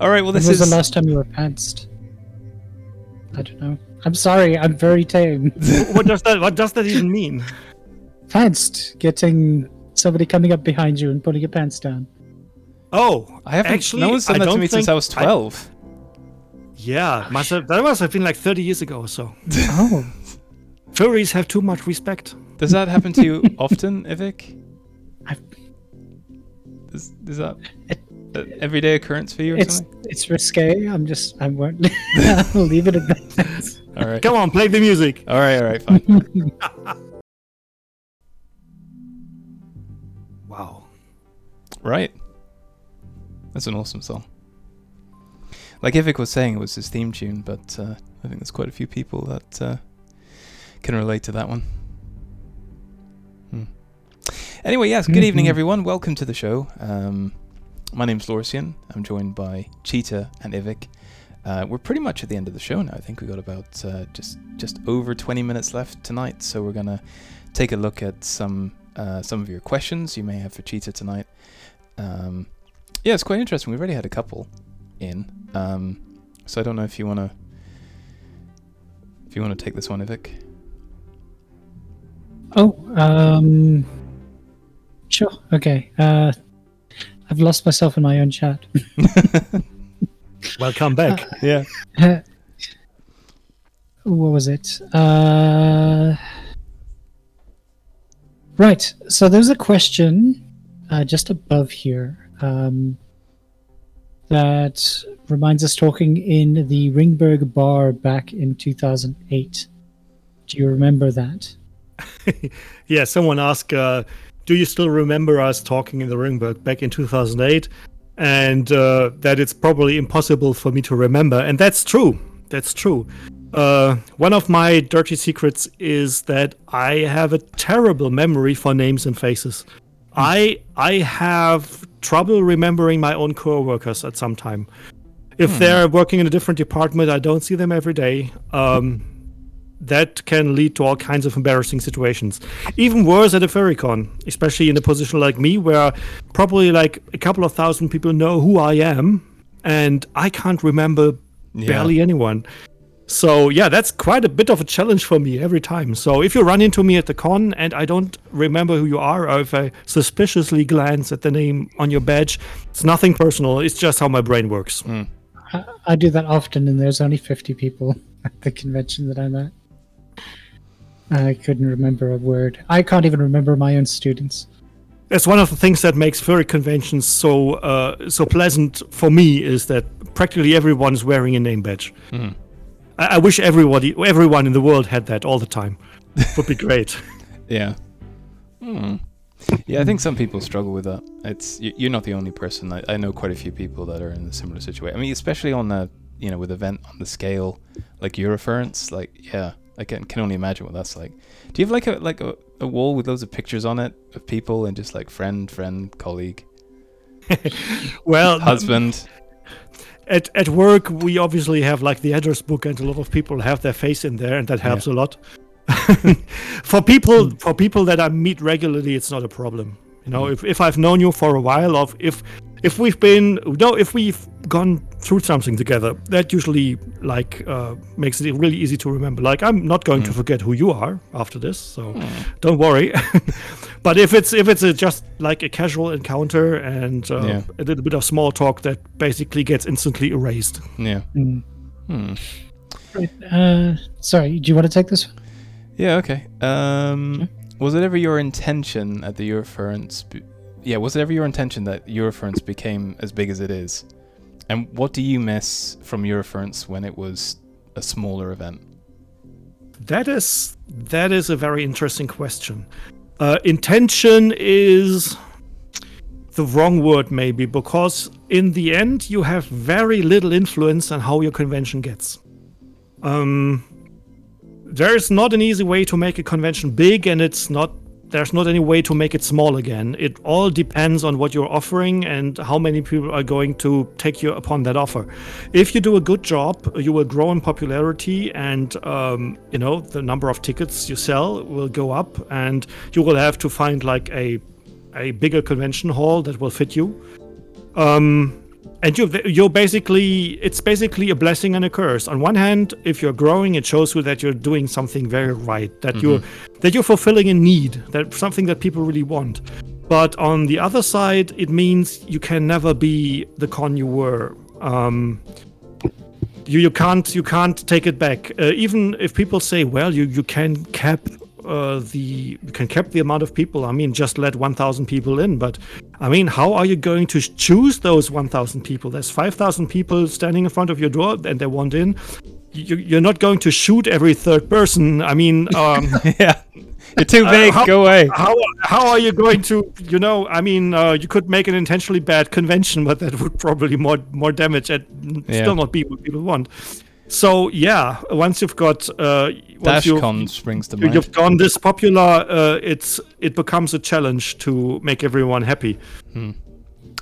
All right. Well, When this was is the last time you were pantsed? I don't know. I'm sorry, I'm very tame. what does that what does that even mean? pantsed, getting somebody coming up behind you and pulling your pants down. Oh, I haven't. actually, no one's done that to don't me since I was I- 12. Yeah, oh, must have, that must have been like 30 years ago or so. Oh, Furries have too much respect. Does that happen to you often, Ivik? I've- Is, is that an everyday occurrence for you or it's something? it's risque. I'm just I won't. I'll leave it at that. All right. Come on, play the music. All right. All right. Fine. Wow. Right. That's an awesome song. Like Ivik was saying, it was his theme tune, but uh, I think there's quite a few people that uh, can relate to that one. Hmm. Anyway, yes, good evening, Mhm. everyone. Welcome to the show. Um, my name's Lorsian. I'm joined by Cheetah and Ivik. Uh, we're pretty much at the end of the show now. I think we got about uh, just just over 20 minutes left tonight, so we're gonna take a look at some uh, some of your questions you may have for Cheetah tonight. Um, yeah, it's quite interesting. We've already had a couple in, um, so I don't know if you wanna if you wanna take this one, Ivik. Oh, um, sure. Okay. Uh, I've lost myself in my own chat. Welcome back. yeah. what was it? Uh, right. So there's a question uh, just above here um, that reminds us talking in the Ringberg bar back in 2008. Do you remember that? yeah, someone asked, uh, "Do you still remember us talking in the Ringberg back in 2008?" And uh, that it's probably impossible for me to remember, and that's true. That's true. Uh, one of my dirty secrets is that I have a terrible memory for names and faces. I I have trouble remembering my own coworkers at some time. If they're working in a different department, I don't see them every day. Um, that can lead to all kinds of embarrassing situations. Even worse at a Ferrycon, especially in a position like me, where probably like a couple of thousand people know who I am, and I can't remember Yeah. barely anyone. So yeah, that's quite a bit of a challenge for me every time. So if you run into me at the con and I don't remember who you are, or if I suspiciously glance at the name on your badge, it's nothing personal. It's just how my brain works. I, I do that often, and there's only 50 people at the convention that I'm at. I couldn't remember a word. I can't even remember my own students. That's one of the things that makes furry conventions so uh, so pleasant for me is that practically everyone is wearing a name badge. Mhm. I, I wish everybody, everyone in the world had that all the time. Would be great. Yeah. Hmm. Yeah, I think some people struggle with that. It's you- you're not the only person. I, I know quite a few people that are in a similar situation. I mean, especially on the you know with event on the scale like Eurofurence. Like, yeah, I can can only imagine what that's like. Do you have like a like a, a wall with loads of pictures on it of people and just like friend, friend, colleague, Well, husband? At at work we obviously have like the address book, and a lot of people have their face in there, and that helps a lot. for people hmm. for people that I meet regularly, it's not a problem. You know, hmm. if, if I've known you for a while, or if if we've been no, if we've gone through something together, that usually like uh, makes it really easy to remember. Like I'm not going to hmm. forget who you are after this, so don't worry. but if it's if it's a, just like a casual encounter and uh, Yeah. a little bit of small talk, that basically gets instantly erased. Yeah. Mm. Hmm. Uh, sorry, do you want to take this one? Yeah. Okay. Um, was it ever your intention at the Eurofurence? Be- yeah. Was it ever your intention that Eurofurence became as big as it is? And what do you miss from Eurofurence when it was a smaller event? That is that is a very interesting question. Uh, intention is the wrong word, maybe, because in the end you have very little influence on how your convention gets. Um, there is not an easy way to make a convention big, and it's not. There's not any way to make it small again. It all depends on what you're offering and how many people are going to take you upon that offer. If you do a good job, you will grow in popularity, and um, you know the number of tickets you sell will go up, and you will have to find like a a bigger convention hall that will fit you. Um, and you you're basically it's basically a blessing and a curse. On one hand, if you're growing, it shows you that you're doing something very right, that you're that you're fulfilling a need, that something that people really want. But on the other side, it means you can never be the con you were. Um, you, you can't you can't take it back. Uh, even if people say, well, you you can cap uh, the can cap the amount of people. I mean, just let 1,000 people in. But I mean, how are you going to choose those 1,000 people? There's 5,000 people standing in front of your door, and they want in. You, you're not going to shoot every third person. I mean, um, yeah. You're too Uh, big. how- Go away. how how are you going to you know i mean uh, you could make an intentionally bad convention but that would probably more more damage and Yeah. still not be what people want so yeah once you've got uh once you've, springs to you- mind. you've gone this popular uh, it's it becomes a challenge to make everyone happy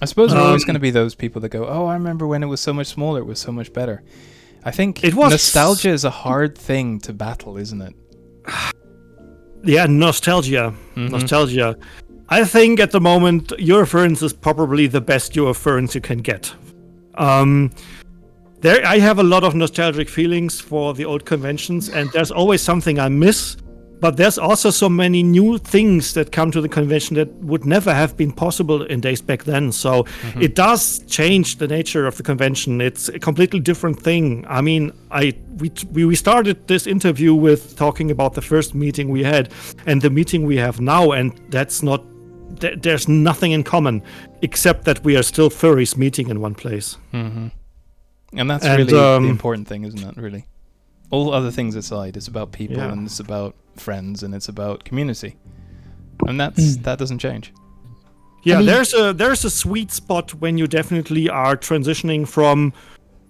I suppose there are always Um, going to be those people that go, "Oh, I remember when it was so much smaller. It was so much better." I think It was- nostalgia is a hard thing to battle, isn't it? yeah nostalgia Mhm. nostalgia i think at the moment eurofurence is probably the best eurofurence you can get um there i have a lot of nostalgic feelings for the old conventions and there's always something i miss but there's also so many new things that come to the convention that would never have been possible in days back then. So mm-hmm. it does change the nature of the convention. It's a completely different thing. I mean i we, we we started this interview with talking about the first meeting we had and the meeting we have now and that's not there's nothing in common except that we are still furries meeting in one place mm-hmm. And that's And, really um, the important thing, isn't it? Really, all other things aside, it's about people Yeah. and it's about friends and it's about community, and that's that doesn't change. Yeah, mean- there's a there's a sweet spot when you definitely are transitioning from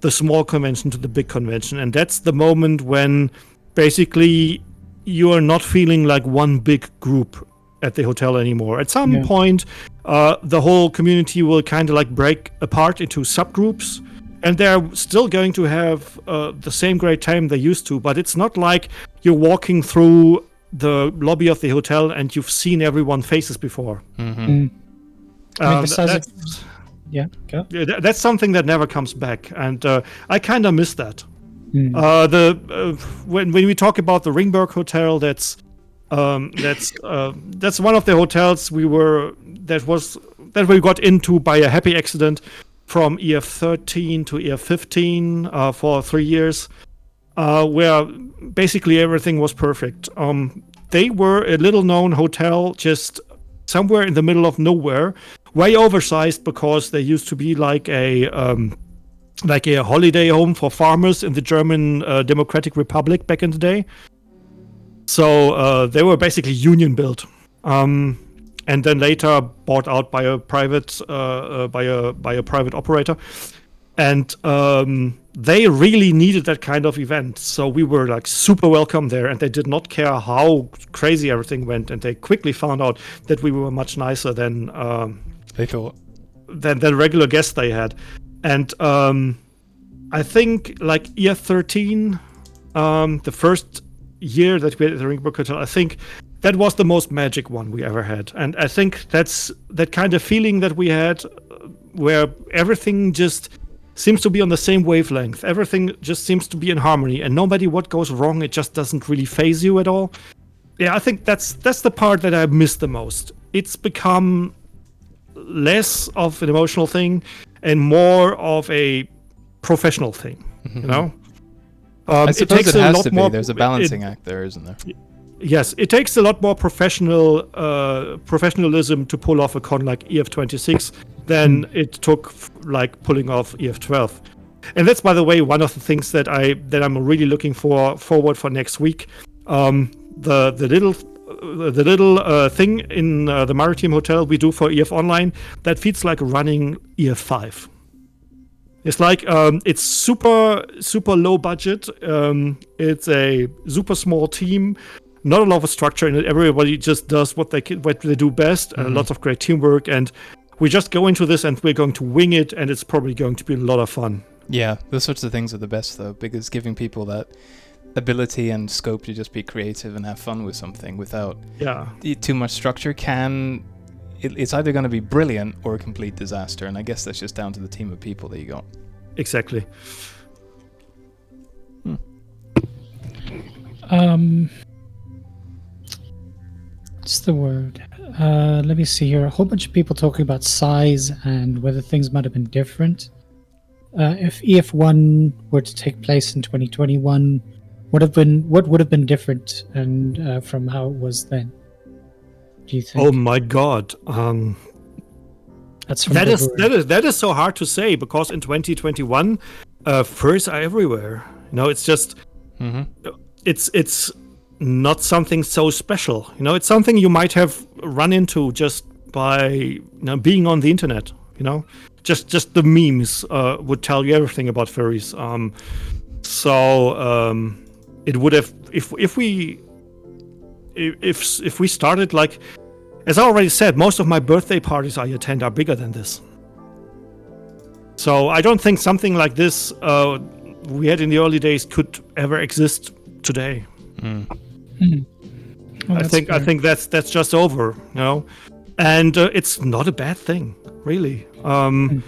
the small convention to the big convention, and that's the moment when basically you are not feeling like one big group at the hotel anymore. At some Yeah. point, uh, the whole community will kind of like break apart into subgroups. And they're still going to have uh, the same great time they used to, but it's not like you're walking through the lobby of the hotel and you've seen everyone's faces before. hmm Mm. I mean, Um, besides that's, Yeah, go. yeah, that's something that never comes back, and uh, I kind of miss that. Mm. Uh, the uh, when when we talk about the Ringberg Hotel, that's um, that's uh, that's one of the hotels we were that was that we got into by a happy accident from EF 13 to EF 15 uh, for three years, uh, where basically everything was perfect. Um, they were a little known hotel just somewhere in the middle of nowhere, way oversized because they used to be like a um, like a holiday home for farmers in the German uh, Democratic Republic back in the day. So uh, they were basically union built, um, and then later bought out by a private uh, uh, by a by a private operator, and um, they really needed that kind of event. So we were like super welcome there, and they did not care how crazy everything went, and they quickly found out that we were much nicer than. Um, They thought, than the regular guests they had. And um, I think like year 13, um, the first year that we had at the Ringberg Hotel, I think that was the most magic one we ever had. And I think that's that kind of feeling that we had uh, where everything just seems to be on the same wavelength. Everything just seems to be in harmony and no matter what goes wrong, it just doesn't really phase you at all. Yeah, I think that's that's the part that I miss the most. It's become less of an emotional thing and more of a professional thing. You know. Um, Mm-hmm. I suppose it, a has to be. There's a it- balancing act there, isn't there? Yes, it takes a lot more professional uh, professionalism to pull off a con like EF26 than it took like pulling off EF12. And that's by the way one of the things that I that I'm really looking for forward for next week. Um, the the little uh, the little uh, thing in uh, the Maritim Hotel we do for EF Online that feels like running EF5. It's like um, it's super super low budget. Um, it's a super small team, not a lot of structure in it. Everybody just does what they can, what they do best, and lots of great teamwork. And we just go into this and we're going to wing it, and it's probably going to be a lot of fun. Yeah, those sorts of things are the best though, because giving people that ability and scope to just be creative and have fun with something without Yeah, too much structure can. It, it's either going to be brilliant or a complete disaster, and I guess that's just down to the team of people that you got. exactly. Um, what's the word? Uh, let me see here. A whole bunch of people talking about size and whether things might have been different. Uh, if EF1 were to take place in 2021, would have been what would have been different and uh, from how it was then? Do you think? Oh my god. Um, That's from that is, that is that is so hard to say because in 2021, uh, furs are everywhere. You know, it's just Mm-hmm. it's it's not something so special. You know, it's something you might have run into just by you know, being on the internet. You know, just just the memes uh, would tell you everything about furries. Um, so um, it would have if if we if if we started like as I already said, most of my birthday parties I attend are bigger than this. So I don't think something like this uh, we had in the early days could ever exist today. Well, I that's think I think that's that's just over, you know, and uh, it's not a bad thing, really. Um,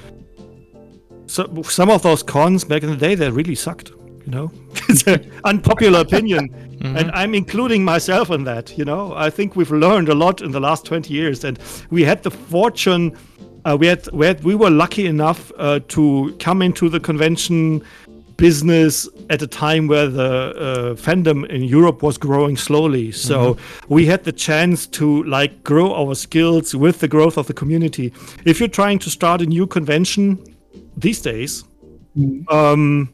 so some of those cons back in the day they really sucked, you know. it's an unpopular opinion, and I'm including myself in that. You know, I think we've learned a lot in the last 20 years, and we had the fortune. Uh, we had, we had we were lucky enough uh, to come into the convention business at a time where the uh, fandom in Europe was growing slowly. So we had the chance to like grow our skills with the growth of the community. If you're trying to start a new convention these days, um,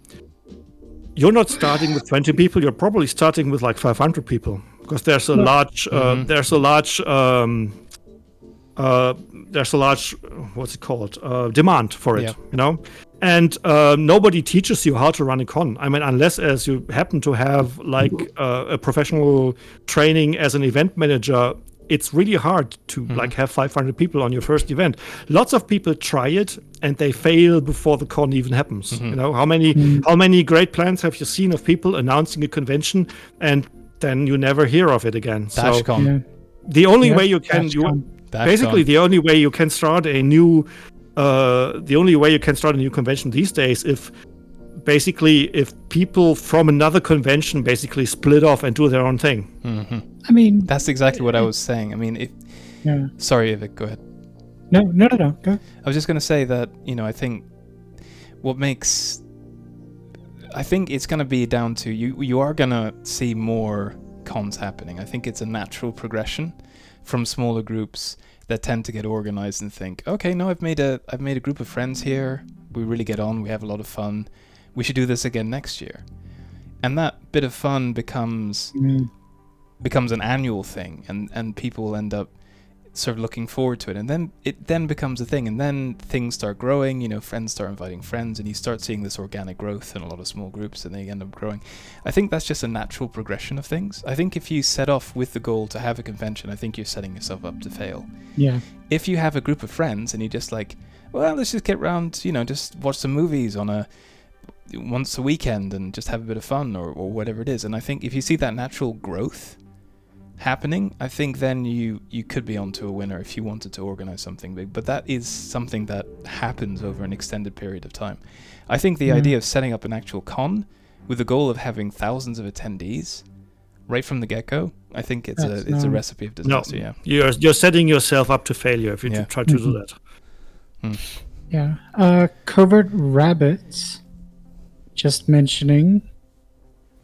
you're not starting with 20 people. You're probably starting with like 500 people because there's a large uh, there's a large um, uh, there's a large what's it called uh, demand for it Yeah. you know and uh, nobody teaches you how to run a con i mean unless as you happen to have like uh, a professional training as an event manager it's really hard to like have 500 people on your first event lots of people try it and they fail before the con even happens you know how many how many great plans have you seen of people announcing a convention and then you never hear of it again so Dashcon. Yeah. the only Yeah, way you can that's you gone. Dashcon. basically the only way you can start a new uh the only way you can start a new convention these days if basically if people from another convention basically split off and do their own thing I mean, That's exactly what I was saying. I mean, if yeah. sorry, Vivek, go ahead. No, no, no, no. Go. I was just going to say that, you know, I think what makes I think it's going to be down to you you are going to see more cons happening. I think it's a natural progression from smaller groups that tend to get organized and think, "Okay, no, I've made a I've made a group of friends here. We really get on. We have a lot of fun. We should do this again next year." And that bit of fun becomes Mm, becomes an annual thing and and people end up sort of looking forward to it and then it then becomes a thing and then things start growing you know friends start inviting friends and you start seeing this organic growth in a lot of small groups and they end up growing i think that's just a natural progression of things i think if you set off with the goal to have a convention i think you're setting yourself up to fail yeah. if you have a group of friends and you just like, well, let's just get round, you know, just watch some movies on a once a weekend and just have a bit of fun or, or whatever it is. And I think if you see that natural growth happening, I think then you you could be onto a winner if you wanted to organize something big. But that is something that happens over an extended period of time. I think the Yeah. idea of setting up an actual con with the goal of having thousands of attendees right from the get-go, I think it's That's a it's a recipe of no disaster. Yeah. you're you're setting yourself up to failure if you Yeah. try to do Mhm. that Yeah. Uh, Covert Rabbits, just mentioning.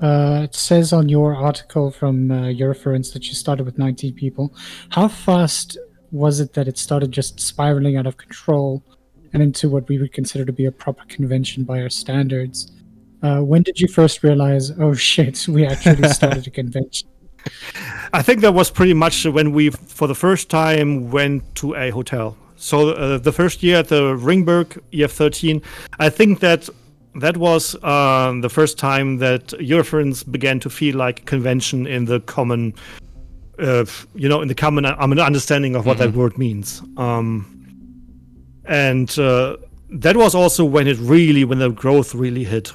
Uh, it says on your article from uh, your reference that you started with 19 people. How fast was it that it started just spiraling out of control and into what we would consider to be a proper convention by our standards? Uh, when did you first realize, oh shit, we actually started a convention? I think that was pretty much when we, for the first time, went to a hotel. So uh, the first year at the Ringberg EF13, I think that that was uh, the first time that Eurofurence began to feel like a convention in the common, uh, you know, in the common uh, understanding of what that word means. Um, and uh, that was also when it really, when the growth really hit.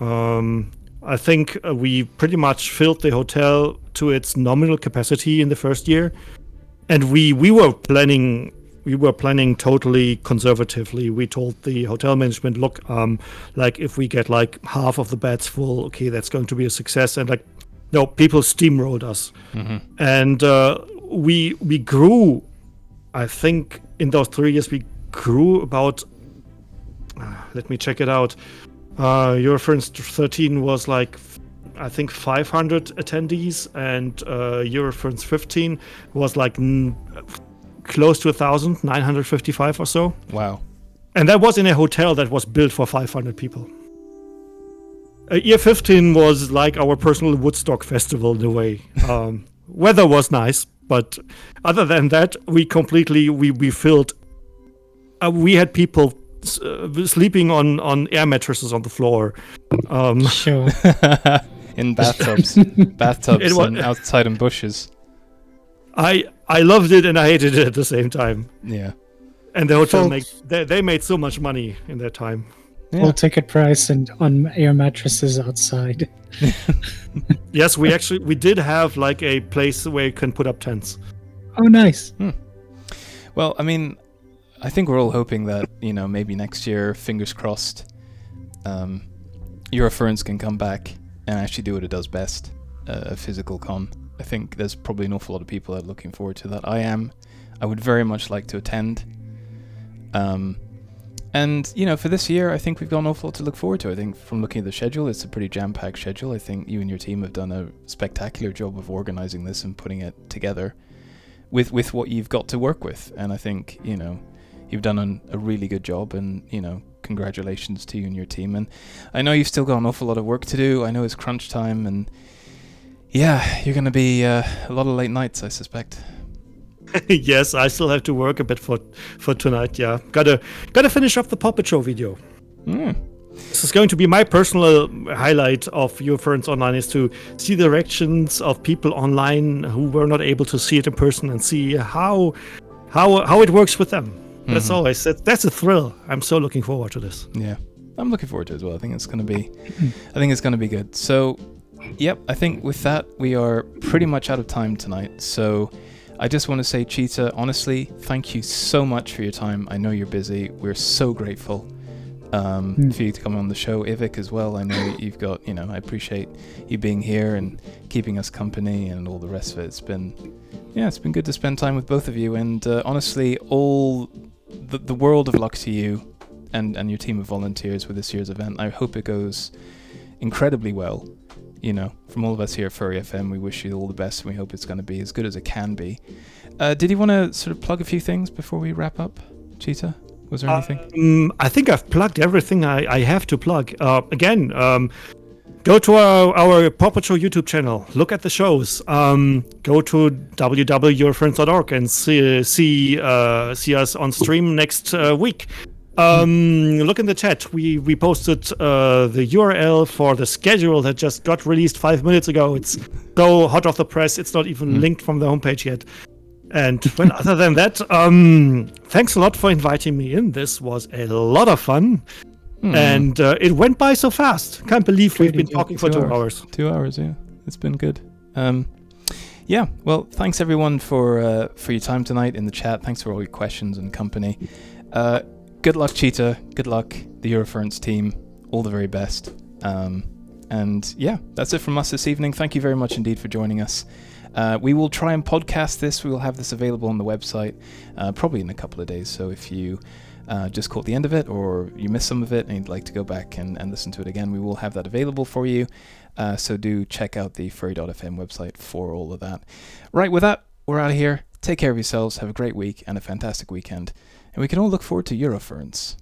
Um, I think uh, we pretty much filled the hotel to its nominal capacity in the first year, and we we were planning we were planning totally conservatively. We told the hotel management, look, um, like if we get like half of the beds full, okay, that's going to be a success. And like, no, people steamrolled us, and uh, we we grew. I think in those three years we grew about. Uh, let me check it out. Uh, your Eurofurence 13 was like, I think 500 attendees, and uh, Eurofurence 15 was like close to a thousand, 955 or so. Wow. And that was in a hotel that was built for 500 people. uh, year 15 was like our personal Woodstock festival in a way. Um, weather was nice, but other than that, we completely we we filled. Uh, we had people uh, sleeping on on air mattresses on the floor. Um, Sure. in bathtubs, bathtubs, It wa- and outside in bushes. I I loved it and I hated it at the same time. Yeah. And the hotel Full- make they, they made so much money in that time. Yeah. Full ticket price and on air mattresses outside. Yes, we actually we did have like a place where you can put up tents. Oh, nice. Well, I mean, I think we're all hoping that you know maybe next year, fingers crossed, um, Eurofurence can come back and actually do what it does best, uh, a physical con. I think there's probably an awful lot of people that are looking forward to that. I am. I would very much like to attend. Um, and you know, for this year, I think we've got an awful lot to look forward to. I think from looking at the schedule, it's a pretty jam-packed schedule. I think you and your team have done a spectacular job of organizing this and putting it together with with what you've got to work with. And I think you know you've done an, a really good job. And you know, congratulations to you and your team. And I know you've still got an awful lot of work to do. I know it's crunch time, and yeah, you're gonna be uh, a lot of late nights, I suspect. yes, I still have to work a bit for for tonight. Yeah, gotta gotta finish up the Puppet Show video. Mm. This is going to be my personal highlight of Eurofurence online is to see the reactions of people online who were not able to see it in person and see how how how it works with them. That's Mhm. always that, that's a thrill. I'm so looking forward to this. Yeah, I'm looking forward to it as well. I think it's going to be, I think it's going to be good. So, yep, I think with that we are pretty much out of time tonight. So, I just want to say, Cheetah, honestly, thank you so much for your time. I know you're busy. We're so grateful um, Mm. for you to come on the show, Ivik as well. I know you've got, you know, I appreciate you being here and keeping us company and all the rest of it. It's been, yeah, it's been good to spend time with both of you. And uh, honestly, all the, the world of luck to you and, and your team of volunteers with this year's event. I hope it goes incredibly well. You know, from all of us here at Furry FM, we wish you all the best and we hope it's going to be as good as it can be. Uh, did you want to sort of plug a few things before we wrap up, Cheetah? Was there anything? Um, I think I've plugged everything I, I have to plug. Uh, again, um, go to our, our Pawpet Show YouTube channel. Look at the shows. Um, go to www.eurofurence.org and see see uh, see us on stream next uh, week. Um, look in the chat. We we posted uh, the URL for the schedule that just got released five minutes ago. It's so hot off the press. It's not even Mm. linked from the homepage yet. And well, other than that, um, thanks a lot for inviting me in. This was a lot of fun, Hmm. and uh, it went by so fast. Can't believe we've been talking for Two two hours. hours. Two hours, yeah. It's been good. Um, yeah, well, thanks everyone for uh, for your time tonight in the chat. Thanks for all your questions and company. Uh, good luck, Cheetah. Good luck, the Eurofurence team. All the very best. Um, and yeah, that's it from us this evening. Thank you very much indeed for joining us. Uh, we will try and podcast this. We will have this available on the website uh, probably in a couple of days. So if you uh, just caught the end of it or you missed some of it and you'd like to go back and, and listen to it again, we will have that available for you. Uh, so do check out the furry.fm website for all of that. Right, with that, we're out of here. Take care of yourselves. Have a great week and a fantastic weekend. And we can all look forward to Eurofurence.